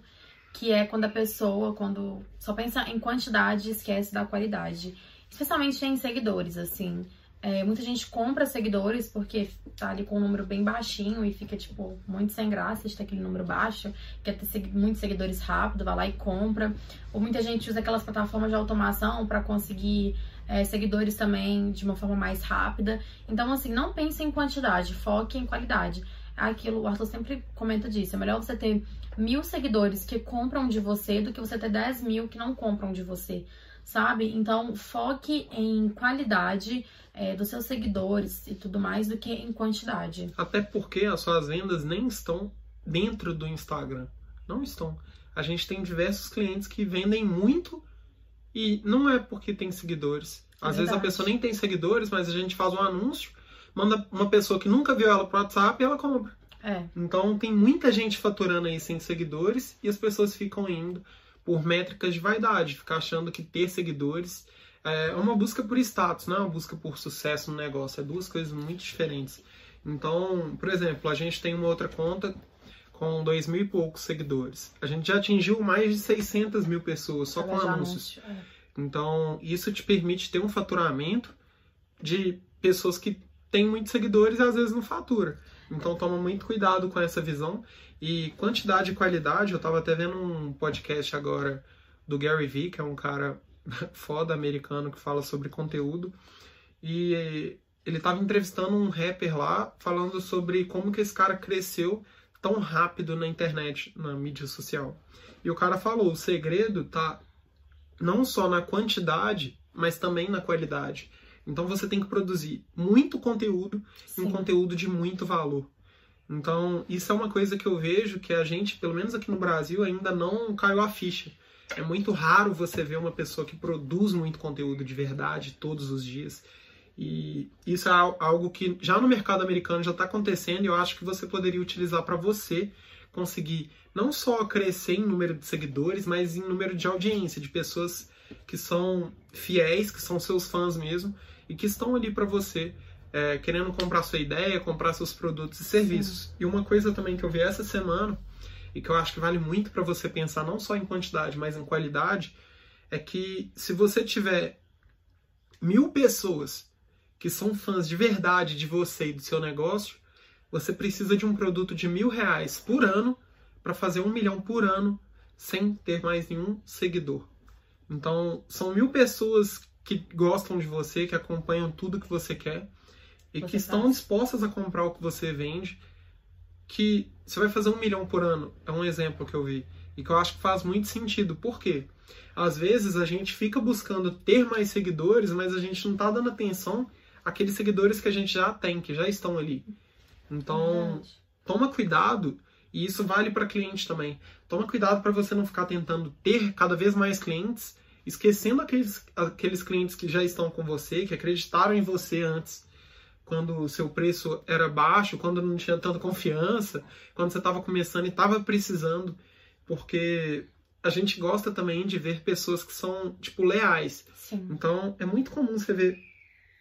S2: que é quando a pessoa, quando só pensa em quantidade, esquece da qualidade. Especialmente em seguidores, assim. É, muita gente compra seguidores porque tá ali com um número bem baixinho e fica, tipo, muito sem graça de ter aquele número baixo, quer ter muitos seguidores rápido, vai lá e compra. Ou muita gente usa aquelas plataformas de automação para conseguir é, seguidores também de uma forma mais rápida. Então, assim, não pense em quantidade, foque em qualidade. Aquilo, o Arthur sempre comenta disso. É melhor você ter mil seguidores que compram de você do que você ter 10 mil que não compram de você sabe? Então, foque em qualidade é, dos seus seguidores e tudo mais do que em quantidade.
S1: Até porque as suas vendas nem estão dentro do Instagram. Não estão. A gente tem diversos clientes que vendem muito e não é porque tem seguidores. É Às vezes a pessoa nem tem seguidores, mas a gente faz um anúncio, manda uma pessoa que nunca viu ela pro WhatsApp e ela compra.
S2: É.
S1: Então tem muita gente faturando aí sem seguidores e as pessoas ficam indo por métricas de vaidade, ficar achando que ter seguidores é uma busca por status, não é uma busca por sucesso no negócio, é duas coisas muito diferentes. Então, por exemplo, a gente tem uma outra conta com dois mil e poucos seguidores. A gente já atingiu mais de 600 mil pessoas só com anúncios. É. Então, isso te permite ter um faturamento de pessoas que têm muitos seguidores e às vezes não fatura. Então, toma muito cuidado com essa visão. E quantidade e qualidade, eu estava até vendo um podcast agora do Gary Vee, que é um cara foda americano que fala sobre conteúdo. E ele estava entrevistando um rapper lá, falando sobre como que esse cara cresceu tão rápido na internet, na mídia social. E o cara falou, o segredo tá não só na quantidade, mas também na qualidade. Então você tem que produzir muito conteúdo Sim. e um conteúdo de muito valor. Então, isso é uma coisa que eu vejo que a gente, pelo menos aqui no Brasil, ainda não caiu a ficha. É muito raro você ver uma pessoa que produz muito conteúdo de verdade todos os dias. E isso é algo que já no mercado americano já está acontecendo e eu acho que você poderia utilizar para você conseguir não só crescer em número de seguidores, mas em número de audiência, de pessoas que são fiéis, que são seus fãs mesmo e que estão ali para você é, querendo comprar sua ideia, comprar seus produtos e serviços. Sim. E uma coisa também que eu vi essa semana e que eu acho que vale muito para você pensar não só em quantidade, mas em qualidade, é que se você tiver mil pessoas que são fãs de verdade de você e do seu negócio, você precisa de um produto de mil reais por ano para fazer um milhão por ano sem ter mais nenhum seguidor. Então, são mil pessoas que gostam de você, que acompanham tudo que você quer e que estão dispostas a comprar o que você vende que você vai fazer um milhão por ano, é um exemplo que eu vi, e que eu acho que faz muito sentido. Por quê? Às vezes a gente fica buscando ter mais seguidores, mas a gente não está dando atenção àqueles seguidores que a gente já tem, que já estão ali. Então, Verdade. toma cuidado, e isso vale para cliente também. Toma cuidado para você não ficar tentando ter cada vez mais clientes, esquecendo aqueles, aqueles clientes que já estão com você, que acreditaram em você antes quando o seu preço era baixo, quando não tinha tanta confiança, quando você estava começando e estava precisando, porque a gente gosta também de ver pessoas que são, tipo, leais.
S2: Sim.
S1: Então, é muito comum você ver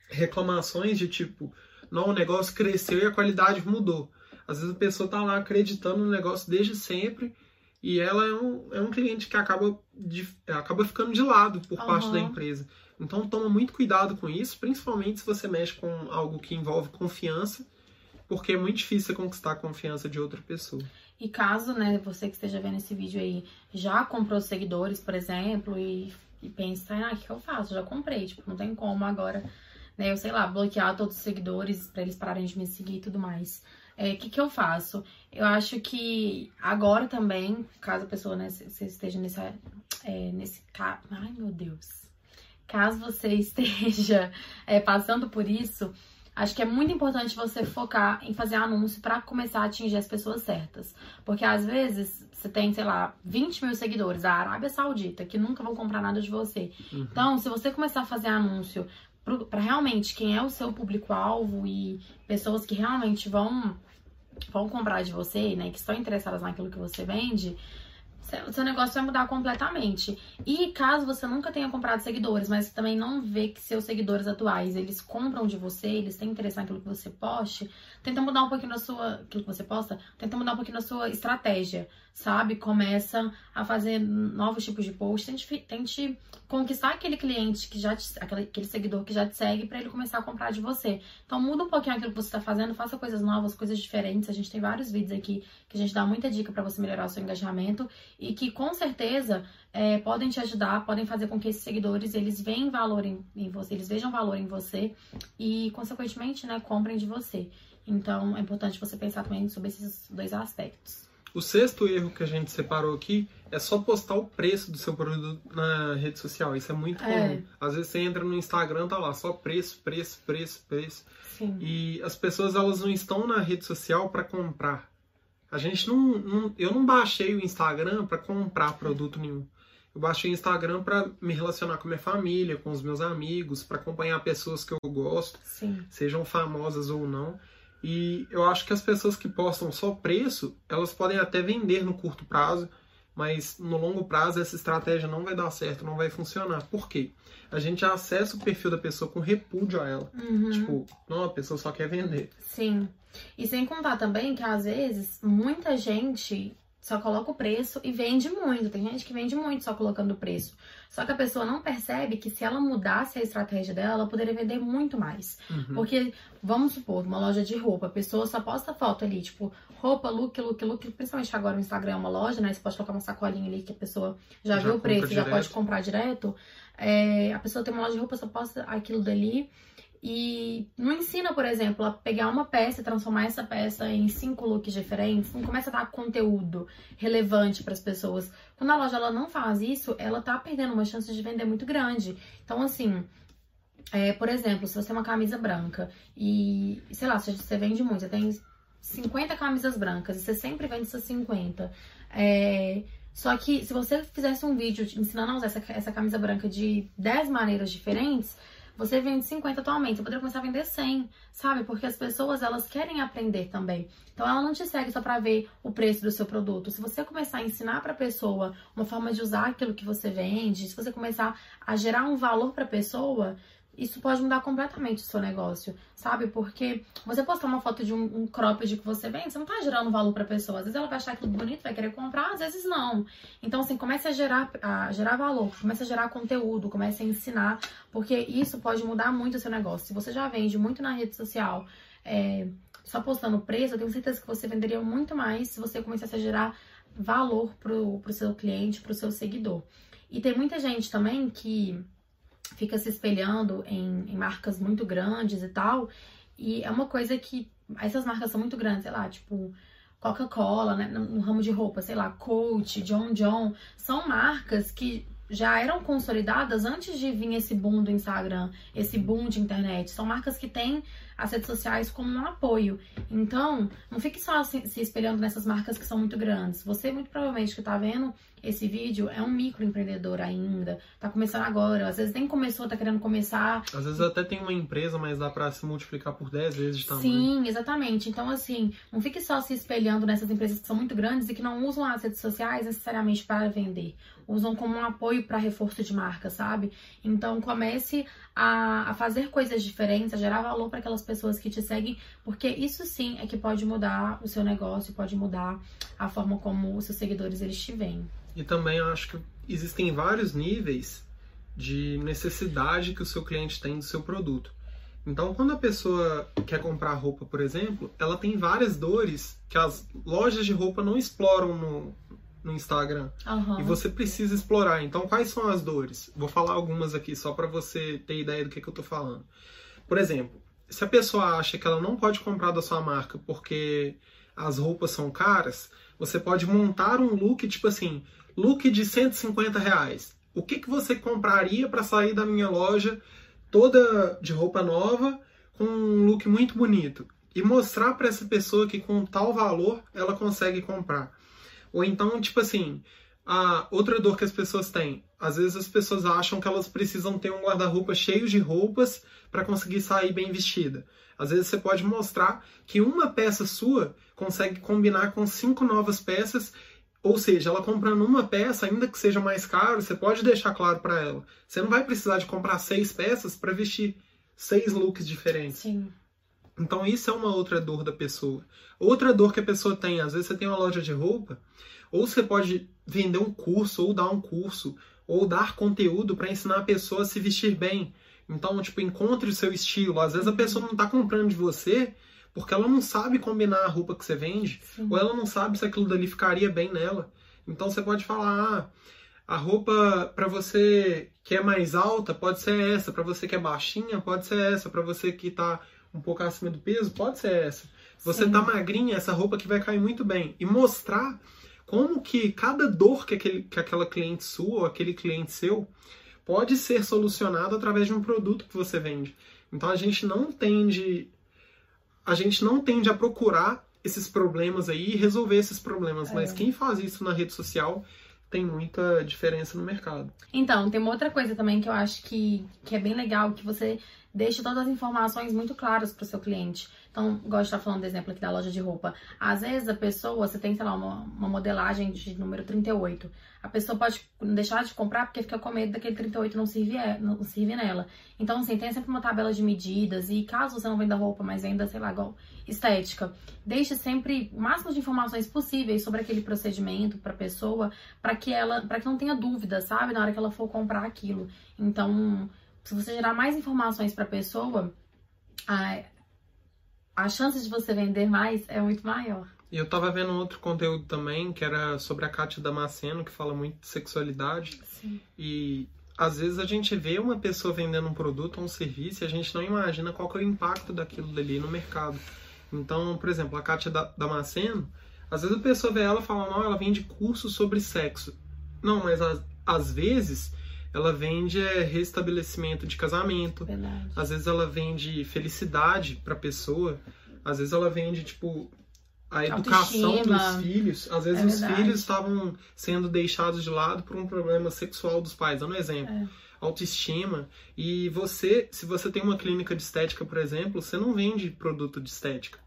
S1: reclamações de tipo, não, o negócio cresceu e a qualidade mudou. Às vezes a pessoa está lá acreditando no negócio desde sempre e ela é um, é um cliente que acaba, de, acaba ficando de lado por uhum. parte da empresa. Então toma muito cuidado com isso, principalmente se você mexe com algo que envolve confiança, porque é muito difícil conquistar a confiança de outra pessoa.
S2: E caso, né, você que esteja vendo esse vídeo aí, já comprou seguidores, por exemplo, e, e pensa, ah, o que eu faço? Já comprei, tipo, não tem como agora, né, eu sei lá, bloquear todos os seguidores para eles pararem de me seguir e tudo mais. O é, que, que eu faço? Eu acho que agora também, caso a pessoa, né, você esteja nessa, é, nesse... Ai, meu Deus caso você esteja é, passando por isso, acho que é muito importante você focar em fazer anúncio para começar a atingir as pessoas certas. Porque às vezes você tem, sei lá, 20 mil seguidores da Arábia Saudita que nunca vão comprar nada de você. Uhum. Então, se você começar a fazer anúncio para realmente quem é o seu público-alvo e pessoas que realmente vão, vão comprar de você, né, que estão interessadas naquilo que você vende, seu negócio vai mudar completamente. E caso você nunca tenha comprado seguidores, mas também não vê que seus seguidores atuais, eles compram de você, eles têm interesse naquilo que você poste, tenta mudar um pouquinho da sua, aquilo que você posta, tenta mudar um pouquinho da sua estratégia, sabe? Começa a fazer novos tipos de posts, tente, tente conquistar aquele cliente que já te, aquele, seguidor que já te segue para ele começar a comprar de você. Então muda um pouquinho aquilo que você está fazendo, faça coisas novas, coisas diferentes. A gente tem vários vídeos aqui que a gente dá muita dica para você melhorar o seu engajamento e que com certeza é, podem te ajudar, podem fazer com que esses seguidores eles vejam valor em, em você, eles vejam valor em você e consequentemente, né, comprem de você. Então é importante você pensar também sobre esses dois aspectos.
S1: O sexto erro que a gente separou aqui é só postar o preço do seu produto na rede social. Isso é muito é. comum. Às vezes você entra no Instagram, tá lá só preço, preço, preço, preço.
S2: Sim.
S1: E as pessoas elas não estão na rede social para comprar. A gente não, não, eu não baixei o Instagram para comprar produto nenhum. Eu baixei o Instagram para me relacionar com minha família, com os meus amigos, para acompanhar pessoas que eu gosto,
S2: Sim.
S1: sejam famosas ou não. E eu acho que as pessoas que postam só preço, elas podem até vender no curto prazo, mas no longo prazo essa estratégia não vai dar certo, não vai funcionar. Por quê? A gente acessa o perfil da pessoa com repúdio a ela.
S2: Uhum.
S1: Tipo, não, a pessoa só quer vender.
S2: Sim. E sem contar também que às vezes muita gente só coloca o preço e vende muito. Tem gente que vende muito só colocando o preço. Só que a pessoa não percebe que se ela mudasse a estratégia dela, ela poderia vender muito mais.
S1: Uhum.
S2: Porque, vamos supor, uma loja de roupa, a pessoa só posta foto ali, tipo, roupa, look, look, look. Principalmente agora o Instagram é uma loja, né? Você pode colocar uma sacolinha ali que a pessoa já, já viu o preço, já pode comprar direto. É, a pessoa tem uma loja de roupa, só posta aquilo dali e não ensina, por exemplo, a pegar uma peça e transformar essa peça em cinco looks diferentes, não começa a dar conteúdo relevante para as pessoas. Quando a loja ela não faz isso, ela tá perdendo uma chance de vender muito grande. Então, assim, é, por exemplo, se você tem uma camisa branca e, sei lá, se você vende muito, você tem 50 camisas brancas e você sempre vende essas 50. É, só que se você fizesse um vídeo ensinando a usar essa, essa camisa branca de 10 maneiras diferentes, você vende 50 atualmente, você poderia começar a vender 100, sabe? Porque as pessoas, elas querem aprender também. Então, ela não te segue só para ver o preço do seu produto. Se você começar a ensinar para a pessoa uma forma de usar aquilo que você vende, se você começar a gerar um valor para a pessoa, isso pode mudar completamente o seu negócio, sabe? Porque você postar uma foto de um, um cropped que você vende, você não tá gerando valor pra pessoa. Às vezes ela vai achar aquilo bonito, vai querer comprar, às vezes não. Então, assim, comece a gerar, a gerar valor, comece a gerar conteúdo, comece a ensinar, porque isso pode mudar muito o seu negócio. Se você já vende muito na rede social, é, só postando preço, eu tenho certeza que você venderia muito mais se você começasse a gerar valor pro, pro seu cliente, pro seu seguidor. E tem muita gente também que fica se espelhando em, em marcas muito grandes e tal. E é uma coisa que essas marcas são muito grandes, sei lá, tipo Coca-Cola, né, no ramo de roupa, sei lá, Coach, John John, são marcas que já eram consolidadas antes de vir esse boom do Instagram, esse boom de internet. São marcas que têm as redes sociais como um apoio. Então, não fique só se, se espelhando nessas marcas que são muito grandes. Você, muito provavelmente, que está vendo esse vídeo, é um microempreendedor ainda, tá começando agora, às vezes nem começou, tá querendo começar.
S1: Às vezes até tem uma empresa, mas dá para se multiplicar por 10 vezes de tamanho.
S2: Sim, exatamente. Então, assim, não fique só se espelhando nessas empresas que são muito grandes e que não usam as redes sociais necessariamente para vender. Usam como um apoio para reforço de marca, sabe? Então, comece a, a fazer coisas diferentes, a gerar valor para aquelas pessoas que te seguem, porque isso sim é que pode mudar o seu negócio, pode mudar a forma como os seus seguidores eles te veem.
S1: E também eu acho que existem vários níveis de necessidade que o seu cliente tem do seu produto. Então, quando a pessoa quer comprar roupa, por exemplo, ela tem várias dores que as lojas de roupa não exploram no, no Instagram.
S2: Uhum.
S1: E você precisa explorar. Então, quais são as dores? Vou falar algumas aqui só para você ter ideia do que, que eu tô falando. Por exemplo, se a pessoa acha que ela não pode comprar da sua marca porque as roupas são caras, você pode montar um look tipo assim, look de 150 reais. O que, que você compraria para sair da minha loja toda de roupa nova com um look muito bonito e mostrar para essa pessoa que com tal valor ela consegue comprar. Ou então, tipo assim, a outra dor que as pessoas têm, às vezes as pessoas acham que elas precisam ter um guarda-roupa cheio de roupas para conseguir sair bem vestida. Às vezes você pode mostrar que uma peça sua consegue combinar com cinco novas peças, ou seja, ela comprando uma peça, ainda que seja mais caro, você pode deixar claro para ela. Você não vai precisar de comprar seis peças para vestir seis looks diferentes.
S2: Sim.
S1: Então isso é uma outra dor da pessoa. Outra dor que a pessoa tem, às vezes você tem uma loja de roupa, Ou você pode vender um curso, ou dar um curso, ou dar conteúdo para ensinar a pessoa a se vestir bem. Então, tipo, encontre o seu estilo. Às vezes a pessoa não está comprando de você porque ela não sabe combinar a roupa que você vende, Sim. ou ela não sabe se aquilo dali ficaria bem nela. Então você pode falar, ah, a roupa para você que é mais alta pode ser essa, para você que é baixinha pode ser essa, para você que está um pouco acima do peso pode ser essa. Se você Sim. tá magrinha, essa roupa que vai cair muito bem. E mostrar como que cada dor que, aquele, que aquela cliente sua ou aquele cliente seu pode ser solucionado através de um produto que você vende. Então a gente não tende a gente não tende a procurar esses problemas aí e resolver esses problemas, é. mas quem faz isso na rede social tem muita diferença no mercado.
S2: Então, tem uma outra coisa também que eu acho que, que é bem legal, que você deixa todas as informações muito claras para o seu cliente. Então, de estar falando do exemplo aqui da loja de roupa. Às vezes a pessoa, você tem, sei lá, uma, uma modelagem de número 38. A pessoa pode deixar de comprar porque fica com medo daquele 38 não servir, é, não servir nela. Então, assim, tem sempre uma tabela de medidas e caso você não venda roupa, mas venda, sei lá, igual estética, deixe sempre o máximo de informações possíveis sobre aquele procedimento para a pessoa, para que ela, para que não tenha dúvida, sabe, na hora que ela for comprar aquilo. Então, se você gerar mais informações para a pessoa, a, chance de você vender mais é muito maior.
S1: E eu tava vendo outro conteúdo também, que era sobre a Kátia Damasceno, que fala muito de sexualidade.
S2: Sim.
S1: E às vezes a gente vê uma pessoa vendendo um produto ou um serviço e a gente não imagina qual que é o impacto daquilo dali no mercado. Então, por exemplo, a Kátia Damasceno, às vezes a pessoa vê ela e fala, não, ela vende curso sobre sexo. Não, mas às vezes ela vende é, restabelecimento de casamento.
S2: Verdade.
S1: Às vezes ela vende felicidade para a pessoa. Às vezes ela vende tipo a educação Autoestima. dos filhos. Às vezes é os verdade. filhos estavam sendo deixados de lado por um problema sexual dos pais. Dando um exemplo. É. Autoestima. E você, se você tem uma clínica de estética, por exemplo, você não vende produto de estética.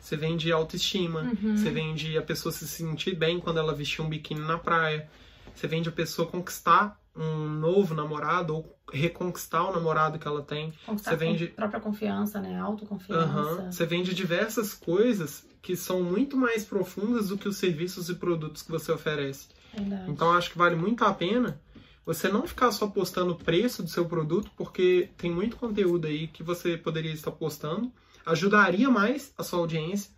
S1: Você vende autoestima, uhum. você vende a pessoa se sentir bem quando ela vestir um biquíni na praia. Você vende a pessoa conquistar um novo namorado ou reconquistar o namorado que ela tem.
S2: Conquistar você vende própria confiança, né? Autoconfiança.
S1: Uhum. Você vende diversas coisas que são muito mais profundas do que os serviços e produtos que você oferece.
S2: Verdade.
S1: Então acho que vale muito a pena você não ficar só postando o preço do seu produto, porque tem muito conteúdo aí que você poderia estar postando, ajudaria mais a sua audiência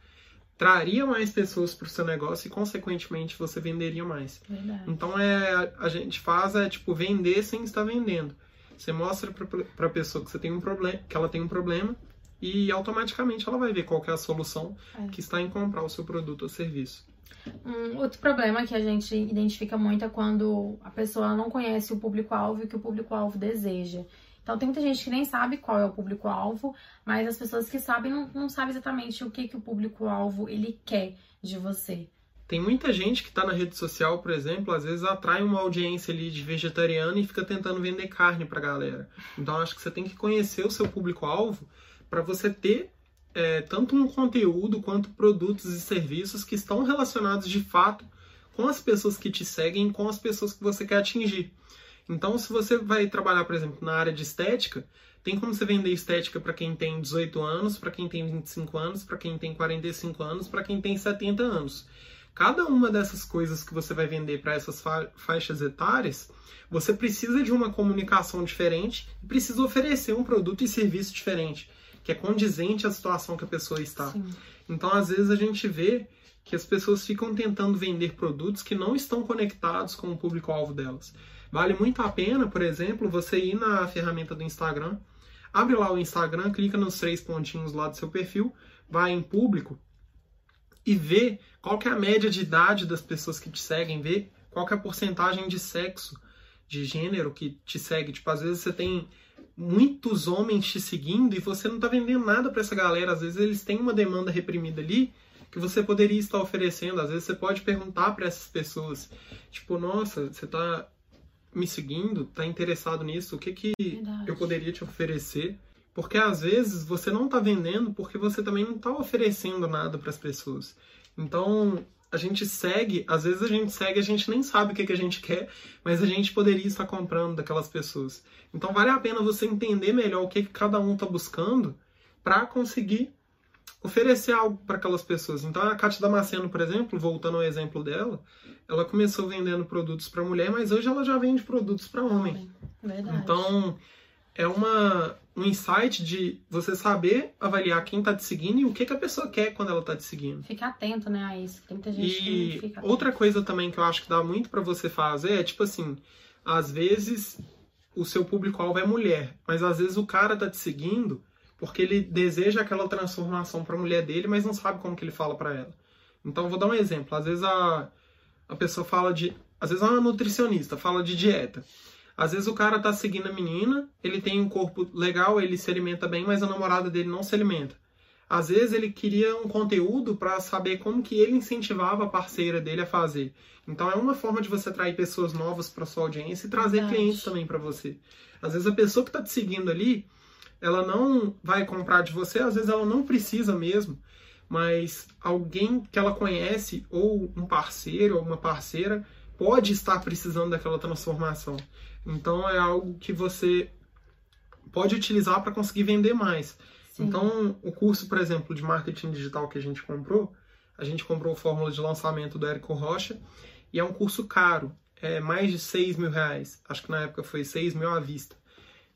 S1: traria mais pessoas para o seu negócio e, consequentemente, você venderia mais.
S2: Verdade.
S1: Então, é, a gente faz é tipo vender sem estar vendendo. Você mostra para a pessoa que você tem um problema, que ela tem um problema e automaticamente ela vai ver qual é a solução é. que está em comprar o seu produto ou serviço.
S2: Um outro problema que a gente identifica muito é quando a pessoa não conhece o público-alvo e o que o público-alvo deseja. Então tem muita gente que nem sabe qual é o público-alvo, mas as pessoas que sabem não, não sabem exatamente o que, que o público-alvo ele quer de você.
S1: Tem muita gente que está na rede social, por exemplo, às vezes atrai uma audiência ali de vegetariano e fica tentando vender carne para a galera. Então acho que você tem que conhecer o seu público-alvo para você ter é, tanto um conteúdo quanto produtos e serviços que estão relacionados de fato com as pessoas que te seguem, com as pessoas que você quer atingir. Então, se você vai trabalhar, por exemplo, na área de estética, tem como você vender estética para quem tem 18 anos, para quem tem 25 anos, para quem tem 45 anos, para quem tem 70 anos. Cada uma dessas coisas que você vai vender para essas fa faixas etárias, você precisa de uma comunicação diferente e precisa oferecer um produto e serviço diferente, que é condizente à situação que a pessoa está.
S2: Sim.
S1: Então, às vezes a gente vê que as pessoas ficam tentando vender produtos que não estão conectados com o público-alvo delas. Vale muito a pena, por exemplo, você ir na ferramenta do Instagram, abre lá o Instagram, clica nos três pontinhos lá do seu perfil, vai em público e vê qual que é a média de idade das pessoas que te seguem, vê qual que é a porcentagem de sexo, de gênero que te segue. Tipo, às vezes você tem muitos homens te seguindo e você não está vendendo nada para essa galera. Às vezes eles têm uma demanda reprimida ali que você poderia estar oferecendo. Às vezes você pode perguntar para essas pessoas, tipo, nossa, você está me seguindo, tá interessado nisso, o que que Verdade. eu poderia te oferecer? Porque às vezes você não tá vendendo porque você também não tá oferecendo nada para as pessoas. Então, a gente segue, às vezes a gente segue, a gente nem sabe o que, que a gente quer, mas a gente poderia estar comprando daquelas pessoas. Então, vale a pena você entender melhor o que, que cada um tá buscando para conseguir oferecer algo para aquelas pessoas. Então a Kátia Damasceno, por exemplo, voltando ao exemplo dela, ela começou vendendo produtos para mulher, mas hoje ela já vende produtos para homem.
S2: Verdade.
S1: Então é uma um insight de você saber avaliar quem está te seguindo e o que, que a pessoa quer quando ela está te seguindo.
S2: Ficar atento, né, a isso. Tem muita gente que
S1: E
S2: não fica
S1: outra coisa também que eu acho que dá muito para você fazer é tipo assim, às vezes o seu público-alvo é mulher, mas às vezes o cara tá te seguindo porque ele deseja aquela transformação para a mulher dele, mas não sabe como que ele fala para ela. Então vou dar um exemplo. Às vezes a, a pessoa fala de, às vezes uma nutricionista fala de dieta. Às vezes o cara tá seguindo a menina, ele tem um corpo legal, ele se alimenta bem, mas a namorada dele não se alimenta. Às vezes ele queria um conteúdo para saber como que ele incentivava a parceira dele a fazer. Então é uma forma de você atrair pessoas novas para sua audiência e trazer
S2: Verdade.
S1: clientes também para você. Às vezes a pessoa que tá te seguindo ali, ela não vai comprar de você, às vezes ela não precisa mesmo, mas alguém que ela conhece ou um parceiro ou uma parceira pode estar precisando daquela transformação. Então é algo que você pode utilizar para conseguir vender mais.
S2: Sim.
S1: Então, o curso, por exemplo, de marketing digital que a gente comprou, a gente comprou o Fórmula de Lançamento do Érico Rocha, e é um curso caro, é mais de 6 mil reais. Acho que na época foi 6 mil à vista.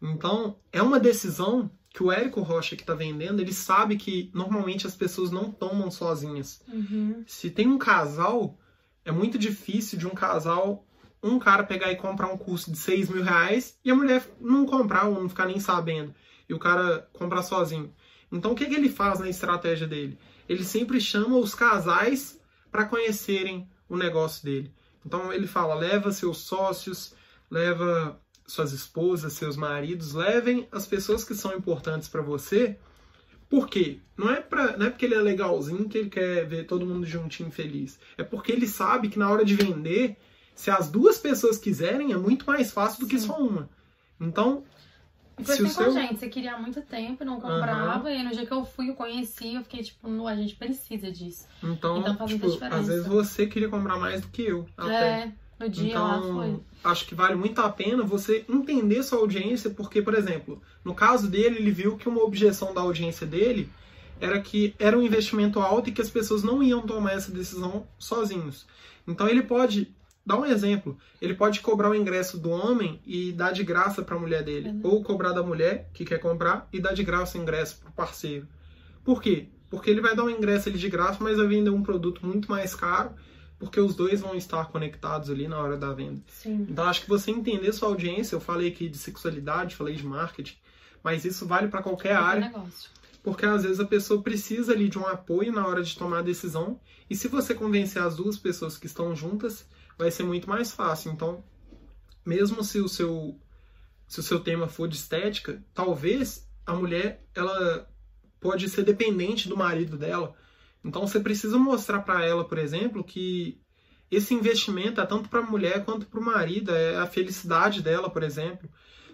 S1: Então, é uma decisão que o Érico Rocha que está vendendo, ele sabe que normalmente as pessoas não tomam sozinhas.
S2: Uhum.
S1: Se tem um casal, é muito difícil de um casal, um cara pegar e comprar um curso de 6 mil reais e a mulher não comprar ou não ficar nem sabendo. E o cara comprar sozinho. Então o que, que ele faz na estratégia dele? Ele sempre chama os casais para conhecerem o negócio dele. Então ele fala: leva seus sócios, leva suas esposas, seus maridos, levem as pessoas que são importantes para você. Por quê? Não é, pra, não é porque ele é legalzinho que ele quer ver todo mundo juntinho feliz. É porque ele sabe que na hora de vender, se as duas pessoas quiserem, é muito mais fácil do que
S2: Sim.
S1: só uma. Então,
S2: E foi
S1: se o
S2: assim com
S1: seu.
S2: a gente, você queria há muito tempo, não comprava, e aí no dia que eu fui, eu conheci, eu fiquei tipo, "Nu, a gente precisa disso.
S1: Então,
S2: Então faz muita
S1: tipo,
S2: diferença.
S1: às vezes você queria comprar mais do que eu. Até.
S2: É, no dia lá foi.
S1: Então, acho que vale muito a pena você entender sua audiência, porque, por exemplo, no caso dele, ele viu que uma objeção da audiência dele era que era um investimento alto e que as pessoas não iam tomar essa decisão sozinhos. Então ele pode dar um exemplo, ele pode cobrar o ingresso do homem e dar de graça para a mulher dele,
S2: Uhum.
S1: ou cobrar da mulher que quer comprar e dar de graça o ingresso para o parceiro. Por quê? Porque ele vai dar um ingresso ali de graça, mas vai vender um produto muito mais caro, porque os dois vão estar conectados ali na hora da venda.
S2: Sim.
S1: Então acho que você entender sua audiência, eu falei aqui de sexualidade, falei de marketing, mas isso vale para qualquer área,
S2: negócio.
S1: porque às vezes a pessoa precisa ali de um apoio na hora de tomar a decisão, e se você convencer as duas pessoas que estão juntas, vai ser muito mais fácil. Então, mesmo se o seu se o seu tema for de estética, talvez a mulher ela pode ser dependente do marido dela. Então você precisa mostrar para ela, por exemplo, que esse investimento é tanto para a mulher quanto para o marido, é a felicidade dela, por exemplo.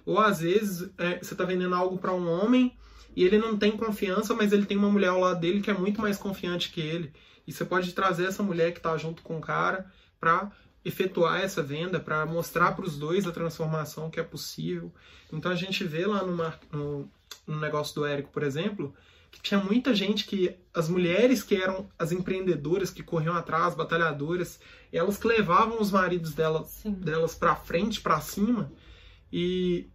S1: Ou às vezes é, você está vendendo algo para um homem e ele não tem confiança, mas ele tem uma mulher ao lado dele que é muito mais confiante que ele. E você pode trazer essa mulher que está junto com o cara para efetuar essa venda, para mostrar para os dois a transformação que é possível. Então a gente vê lá no, no, no negócio do Érico, por exemplo, que tinha muita gente que as mulheres que eram as empreendedoras que corriam atrás, batalhadoras, elas que levavam os maridos delas
S2: Sim.
S1: delas para frente, para cima, e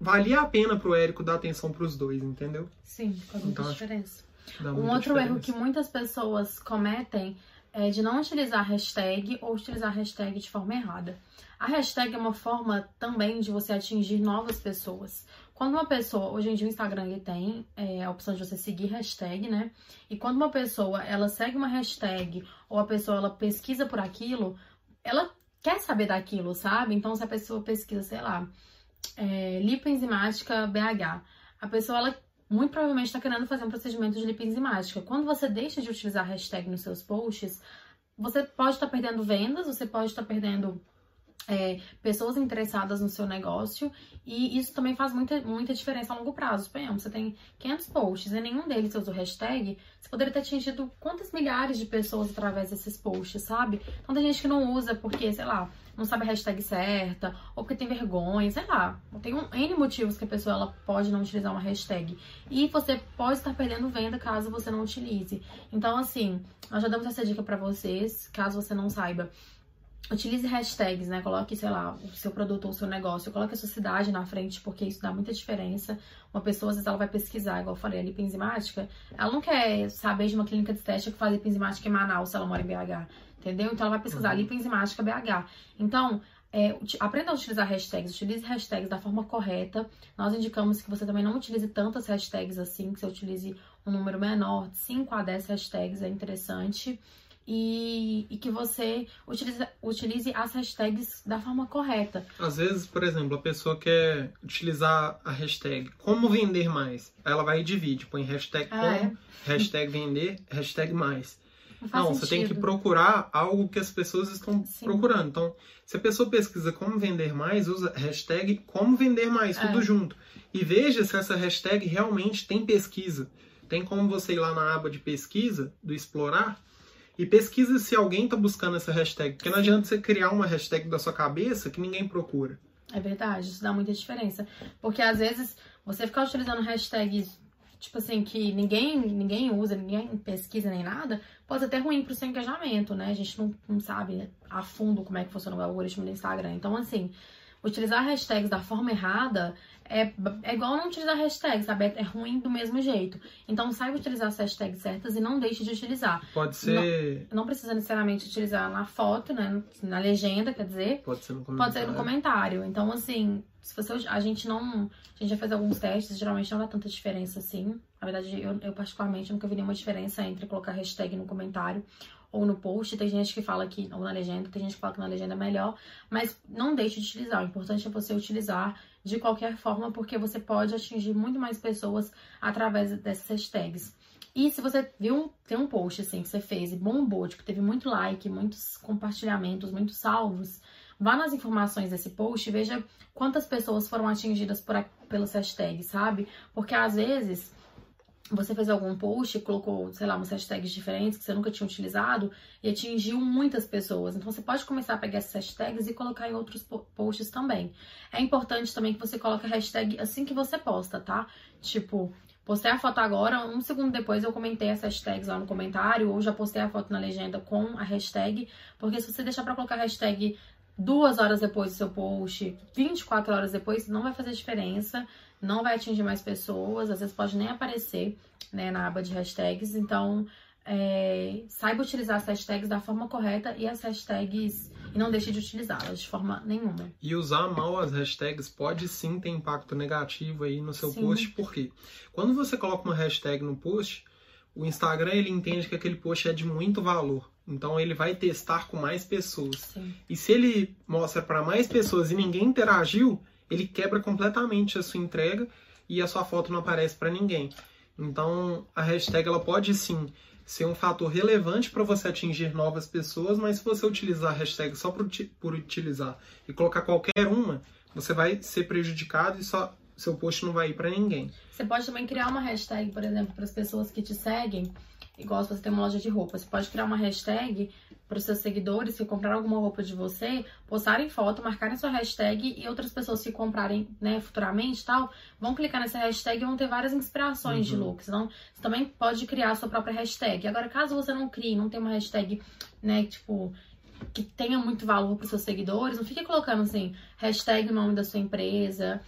S1: valia a pena pro Érico dar atenção pros dois, entendeu?
S2: Sim, faz muita
S1: Então,
S2: diferença.
S1: Dá
S2: Um
S1: muita
S2: outro erro
S1: diferença.
S2: que muitas pessoas cometem é de não utilizar hashtag ou utilizar hashtag de forma errada. A hashtag é uma forma também de você atingir novas pessoas. Quando uma pessoa, hoje em dia o Instagram ele tem é, a opção de você seguir hashtag, né? E quando uma pessoa ela segue uma hashtag ou a pessoa ela pesquisa por aquilo, ela quer saber daquilo, sabe? Então se a pessoa pesquisa, sei lá, é, lipoenzimática BH, a pessoa ela muito provavelmente está querendo fazer um procedimento de lipoenzimática. Quando você deixa de utilizar hashtag nos seus posts, você pode estar perdendo vendas, você pode estar perdendo é, pessoas interessadas no seu negócio e isso também faz muita, muita diferença a longo prazo. Suponhamos, você tem 500 posts e nenhum deles usa o hashtag, você poderia ter atingido quantas milhares de pessoas através desses posts, sabe? Então tem gente que não usa porque, sei lá, não sabe a hashtag certa, ou porque tem vergonha, sei lá. Tem um N motivos que a pessoa ela pode não utilizar uma hashtag. E você pode estar perdendo venda caso você não utilize. Então, assim, nós já damos essa dica para vocês, caso você não saiba Utilize hashtags, né? Coloque, sei lá, o seu produto ou o seu negócio, coloque a sua cidade na frente, porque isso dá muita diferença. Uma pessoa, às vezes, ela vai pesquisar, igual eu falei, a lipoenzimática, ela não quer saber de uma clínica de teste que faz lipoenzimática em Manaus, se ela mora em BH, entendeu? Então, ela vai pesquisar uhum. lipoenzimática BH. Então, é, aprenda a utilizar hashtags, utilize hashtags da forma correta. Nós indicamos que você também não utilize tantas hashtags assim, que você utilize um número menor, 5 a 10 hashtags é interessante e, e, que você utilize, utilize as hashtags da forma correta.
S1: Às vezes, por exemplo, a pessoa quer utilizar a hashtag como vender mais. Aí ela vai e divide, põe hashtag ah, como, é? hashtag vender, hashtag mais. Não, Não você tem que procurar algo que as pessoas estão Sim. procurando. Então, se a pessoa pesquisa como vender mais, usa hashtag como vender mais, é. tudo junto. E veja se essa hashtag realmente tem pesquisa. Tem como você ir lá na aba de pesquisa, do explorar, e pesquisa se alguém está buscando essa hashtag. Porque não adianta você criar uma hashtag da sua cabeça que ninguém procura.
S2: É verdade, isso dá muita diferença. Porque às vezes você ficar utilizando hashtags, tipo assim, que ninguém, ninguém usa, ninguém pesquisa nem nada, pode ser até ruim pro seu engajamento, né? A gente não, não sabe a fundo como é que funciona o algoritmo do Instagram. Então, assim, utilizar hashtags da forma errada é, é igual não utilizar hashtags, sabe? É ruim do mesmo jeito. Então saiba utilizar as hashtags certas e não deixe de utilizar.
S1: Pode ser.
S2: Não, não precisa necessariamente utilizar na foto, né? Na legenda, quer dizer.
S1: Pode ser no
S2: comentário. Pode ser no comentário. Então, assim, se você. A gente não. A gente já fez alguns testes, geralmente não dá tanta diferença assim. Na verdade, eu, eu particularmente nunca vi nenhuma diferença entre colocar hashtag no comentário ou no post. Tem gente que fala que, ou na legenda, tem gente que fala que na legenda é melhor, mas não deixe de utilizar. O importante é você utilizar de qualquer forma, porque você pode atingir muito mais pessoas através dessas hashtags. E se você viu, tem um post assim que você fez e bombou, tipo, teve muito like, muitos compartilhamentos, muitos salvos, vá nas informações desse post e veja quantas pessoas foram atingidas por, pelos hashtags, sabe? Porque às vezes você fez algum post, colocou, sei lá, umas hashtags diferentes que você nunca tinha utilizado e atingiu muitas pessoas. Então você pode começar a pegar essas hashtags e colocar em outros posts também. É importante também que você coloque a hashtag assim que você posta, tá? Tipo, postei a foto agora, um segundo depois eu comentei as hashtags lá no comentário ou já postei a foto na legenda com a hashtag, porque se você deixar para colocar a hashtag duas horas depois do seu post, 24 horas depois, não vai fazer diferença não vai atingir mais pessoas, às vezes pode nem aparecer né, na aba de hashtags. Então, é, saiba utilizar as hashtags da forma correta e as hashtags e não deixe de utilizá-las de forma nenhuma.
S1: E usar mal as hashtags pode sim ter impacto negativo aí no seu sim. post, porque quando você coloca uma hashtag no post, o Instagram ele entende que aquele post é de muito valor. Então ele vai testar com mais pessoas. Sim. E se ele mostra para mais pessoas e ninguém interagiu, ele quebra completamente a sua entrega e a sua foto não aparece para ninguém. Então, a hashtag ela pode sim ser um fator relevante para você atingir novas pessoas, mas se você utilizar a hashtag só por, por utilizar e colocar qualquer uma, você vai ser prejudicado e só seu post não vai ir para ninguém.
S2: Você pode também criar uma hashtag, por exemplo, para as pessoas que te seguem, igual se você tem uma loja de roupa, você pode criar uma hashtag para os seus seguidores que compraram alguma roupa de você, postarem foto, marcarem sua hashtag e outras pessoas que comprarem, né, futuramente tal, vão clicar nessa hashtag e vão ter várias inspirações uhum. de looks. Então, você também pode criar a sua própria hashtag. Agora, caso você não crie, não tenha uma hashtag, né, tipo, que tenha muito valor para os seus seguidores, não fique colocando assim, hashtag o nome da sua empresa,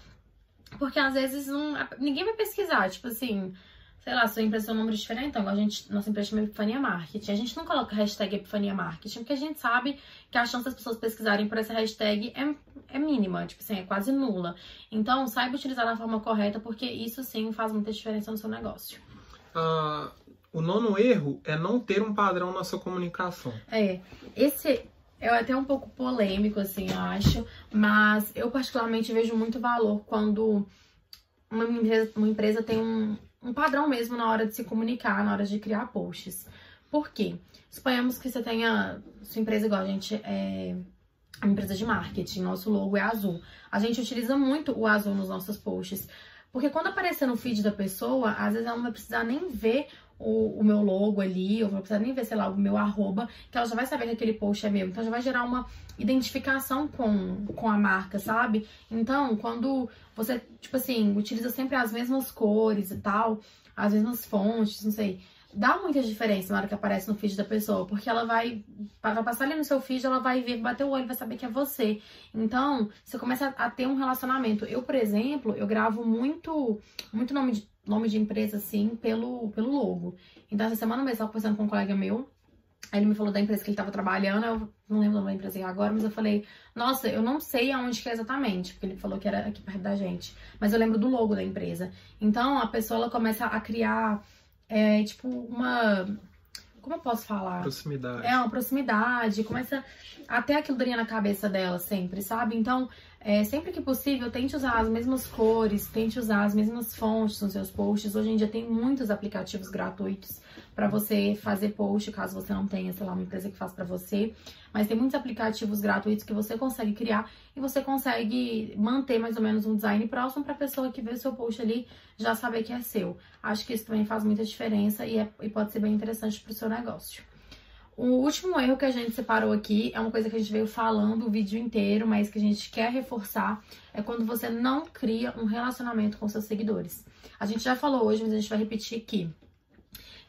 S2: porque às vezes não, ninguém vai pesquisar, tipo assim, sei lá, sua empresa tem um número diferente, então a gente, nossa empresa chama Epifania Marketing. A gente não coloca hashtag Epifania Marketing, porque a gente sabe que a chance das pessoas pesquisarem por essa hashtag é, é mínima, tipo assim, é quase nula. Então, saiba utilizar da forma correta, porque isso sim faz muita diferença no seu negócio.
S1: Ah, o nono erro é não ter um padrão na sua comunicação.
S2: É, esse é até um pouco polêmico, assim, eu acho, mas eu particularmente vejo muito valor quando uma empresa, uma empresa tem um, um padrão mesmo na hora de se comunicar, na hora de criar posts. Por quê? Suponhamos que você tenha sua empresa igual a gente é, uma empresa de marketing, nosso logo é azul. A gente utiliza muito o azul nos nossos posts. Porque quando aparecer no feed da pessoa, às vezes ela não vai precisar nem ver o, o, meu logo ali, ou não precisar nem ver, sei lá, o meu arroba, que ela já vai saber que aquele post é meu. Então já vai gerar uma identificação com, com a marca, sabe? Então, quando você, tipo assim, utiliza sempre as mesmas cores e tal, as mesmas fontes, não sei dá muita diferença na hora que aparece no feed da pessoa, porque ela vai, vai passar ali no seu feed, ela vai ver, bater o olho, vai saber que é você. Então, você começa a ter um relacionamento. Eu, por exemplo, eu gravo muito, muito nome de, nome de empresa, assim, pelo, pelo logo. Então, essa semana mesmo, eu tava conversando com um colega meu, Aí ele me falou da empresa que ele estava trabalhando, eu não lembro o nome da empresa agora, mas eu falei, nossa, eu não sei aonde que é exatamente, porque ele falou que era aqui perto da gente. Mas eu lembro do logo da empresa. Então a pessoa ela começa a criar é tipo uma. Como eu posso falar?
S1: Proximidade.
S2: É, uma proximidade. Começa a ter aquilo dali na cabeça dela sempre, sabe? Então, é, sempre que possível, tente usar as mesmas cores, tente usar as mesmas fontes nos seus posts. Hoje em dia tem muitos aplicativos gratuitos para você fazer post, caso você não tenha, sei lá, uma empresa que faz para você. Mas tem muitos aplicativos gratuitos que você consegue criar e você consegue manter mais ou menos um design próximo para a pessoa que vê o seu post ali já saber que é seu. Acho que isso também faz muita diferença e, é, e pode ser bem interessante para o seu negócio. O último erro que a gente separou aqui é uma coisa que a gente veio falando o vídeo inteiro, mas que a gente quer reforçar, é quando você não cria um relacionamento com seus seguidores. A gente já falou hoje, mas a gente vai repetir aqui.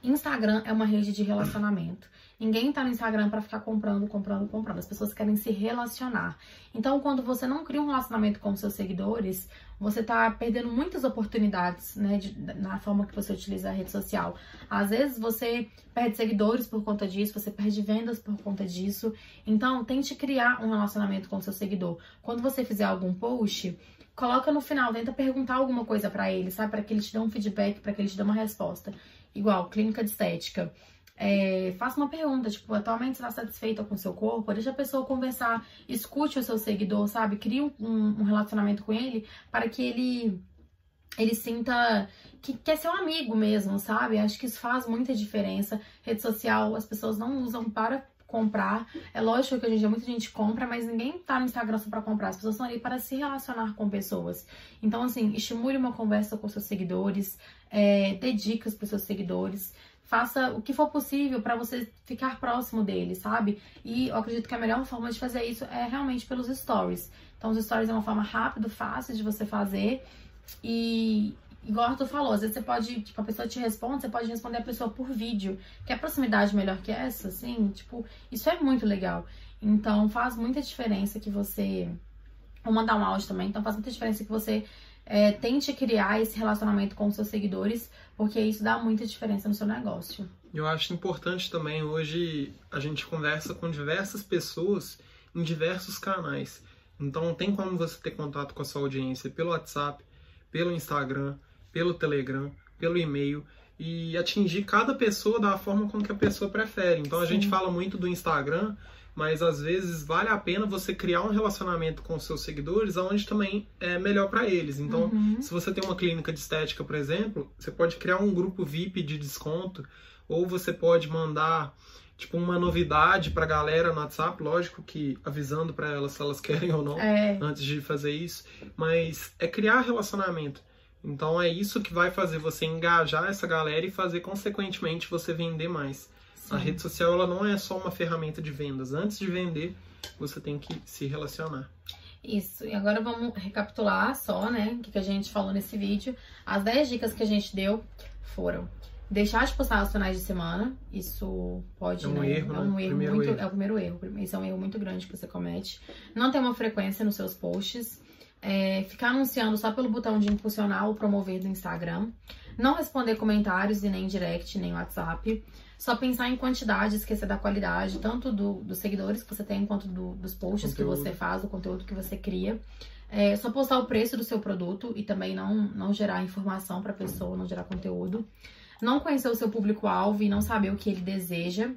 S2: Instagram é uma rede de relacionamento. Ninguém tá no Instagram para ficar comprando, comprando, comprando. As pessoas querem se relacionar. Então, quando você não cria um relacionamento com seus seguidores, você tá perdendo muitas oportunidades, né, de, na forma que você utiliza a rede social. Às vezes você perde seguidores por conta disso, você perde vendas por conta disso. Então, tente criar um relacionamento com seu seguidor. Quando você fizer algum post, coloca no final, tenta perguntar alguma coisa para ele, sabe, para que ele te dê um feedback, para que ele te dê uma resposta. Igual, clínica de estética é, faça uma pergunta, tipo, atualmente está satisfeita com o seu corpo? Deixa a pessoa conversar, escute o seu seguidor, sabe? Crie um, um relacionamento com ele para que ele ele sinta que quer ser um amigo mesmo, sabe? Acho que isso faz muita diferença. Rede social, as pessoas não usam para comprar. É lógico que hoje em dia muita gente compra, mas ninguém tá no Instagram só para comprar. As pessoas estão ali para se relacionar com pessoas. Então, assim, estimule uma conversa com seus seguidores, é, dê dicas para seus seguidores faça o que for possível para você ficar próximo dele, sabe? E eu acredito que a melhor forma de fazer isso é realmente pelos stories. Então, os stories é uma forma rápida, fácil de você fazer. E, igual o Arthur falou, às vezes você pode, tipo, a pessoa te responde, você pode responder a pessoa por vídeo. Quer proximidade melhor que essa, assim? Tipo, isso é muito legal. Então, faz muita diferença que você. Vou mandar um áudio também, então faz muita diferença que você é, tente criar esse relacionamento com os seus seguidores, porque isso dá muita diferença no seu negócio.
S1: Eu acho importante também, hoje a gente conversa com diversas pessoas em diversos canais. Então tem como você ter contato com a sua audiência pelo WhatsApp, pelo Instagram, pelo Telegram, pelo e-mail e atingir cada pessoa da forma como que a pessoa prefere. Então Sim. a gente fala muito do Instagram, mas às vezes vale a pena você criar um relacionamento com seus seguidores aonde também é melhor para eles. Então, uhum. se você tem uma clínica de estética, por exemplo, você pode criar um grupo VIP de desconto ou você pode mandar tipo uma novidade para galera no WhatsApp, lógico que avisando para elas se elas querem ou não é. antes de fazer isso, mas é criar relacionamento. Então é isso que vai fazer você engajar essa galera e fazer consequentemente você vender mais. A rede social ela não é só uma ferramenta de vendas. Antes de vender, você tem que se relacionar.
S2: Isso, e agora vamos recapitular só, né, o que, a gente falou nesse vídeo. As 10 dicas que a gente deu foram deixar de postar aos finais de semana, isso pode,
S1: é um
S2: né,
S1: erro,
S2: é um
S1: né?
S2: erro
S1: primeiro
S2: muito,
S1: erro.
S2: é o primeiro erro, isso é um erro muito grande que você comete. Não ter uma frequência nos seus posts, é, ficar anunciando só pelo botão de impulsionar ou promover do Instagram, não responder comentários e nem direct, nem WhatsApp, só pensar em quantidade, esquecer da qualidade, tanto do, dos seguidores que você tem, quanto do, dos posts que você faz, do conteúdo que você cria. É, só postar o preço do seu produto e também não, não gerar informação para a pessoa, não gerar conteúdo. Não conhecer o seu público-alvo e não saber o que ele deseja.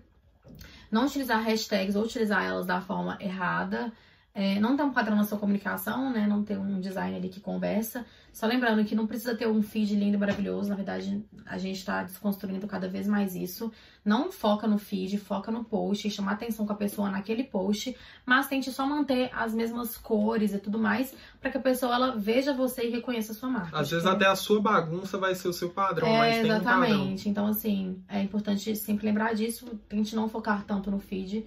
S2: Não utilizar hashtags ou utilizar elas da forma errada. É, não tem um padrão na sua comunicação, né? Não tem um design ali que conversa. Só lembrando que não precisa ter um feed lindo e maravilhoso. Na verdade, a gente está desconstruindo cada vez mais isso. Não foca no feed, foca no post, chamar atenção com a pessoa naquele post, mas tente só manter as mesmas cores e tudo mais, para que a pessoa ela veja você e reconheça a sua marca.
S1: Às vezes até a sua bagunça vai ser o seu padrão,
S2: é,
S1: mas tem
S2: exatamente.
S1: um
S2: então, assim, é importante sempre lembrar disso. Tente não focar tanto no feed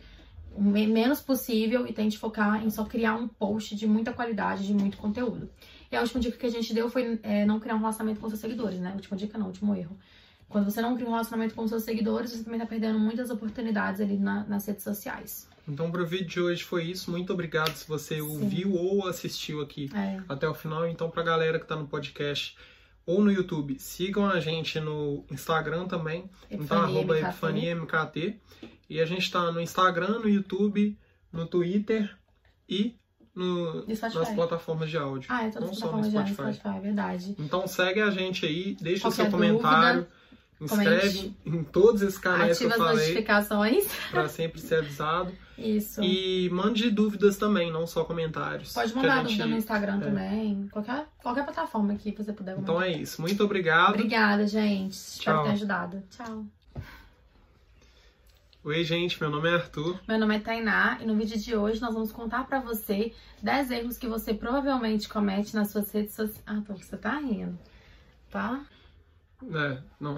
S2: o menos possível e tente focar em só criar um post de muita qualidade, de muito conteúdo. E a última dica que a gente deu foi é, não criar um relacionamento com seus seguidores, né? Última dica não, último erro. Quando você não cria um relacionamento com seus seguidores, você também tá perdendo muitas oportunidades ali na, nas redes sociais.
S1: Então, para o vídeo de hoje foi isso. Muito obrigado se você Sim. ouviu ou assistiu aqui é. até o final. Então, para a galera que está no podcast ou no YouTube, sigam a gente no Instagram também. Epifania então, arroba Epifania MKT. E a gente está no Instagram, no YouTube, no Twitter e no, nas plataformas de áudio.
S2: Ah, é todas as plataformas de áudio, Spotify, é verdade.
S1: Então segue a gente aí, deixa Qualquer o seu comentário. Dúvida, inscreve comente. em todos esses canais
S2: Ativa
S1: que eu falei.
S2: as notificações.
S1: Pra sempre ser avisado.
S2: Isso.
S1: E mande dúvidas também, não só comentários.
S2: Pode mandar gente... dúvida no Instagram é. também. Qualquer, qualquer plataforma que você puder
S1: mandar. Então é isso. Muito obrigado.
S2: Obrigada, gente. Espero ter ajudado. Tchau.
S1: Oi, gente, meu nome é Arthur.
S2: Meu nome é Tainá e no vídeo de hoje nós vamos contar pra você 10 erros que você provavelmente comete nas suas redes sociais. Ah, tô, você tá rindo, tá?
S1: É, não.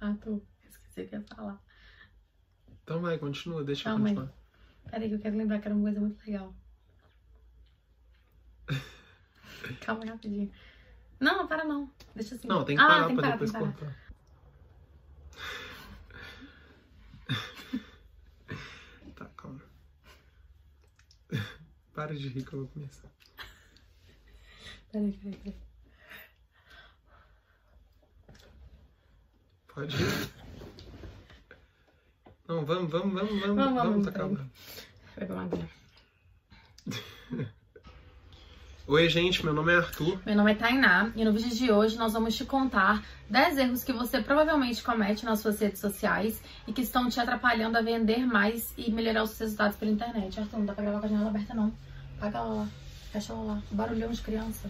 S2: Ah, tô. Esqueci o que ia falar.
S1: Então vai, continua, deixa Calma eu continuar.
S2: Peraí que eu quero lembrar que era uma coisa muito legal. Calma rapidinho. Não, não para não. Deixa assim.
S1: Não, tem que parar ah, tem pra parar, depois cortar. tá, calma. Para de rir que eu vou começar.
S2: Peraí, peraí, peraí.
S1: Pode ir. Não, vamos, vamos, vamos, vamos, vamos, vamos, tá acabando.
S2: Vai madeira.
S1: Oi, gente, meu nome é Arthur.
S2: Meu nome é Tainá e no vídeo de hoje nós vamos te contar 10 erros que você provavelmente comete nas suas redes sociais e que estão te atrapalhando a vender mais e melhorar os seus resultados pela internet. Arthur, não dá pra gravar com a janela aberta não. Apaga ela lá, fecha lá. Barulhão de criança.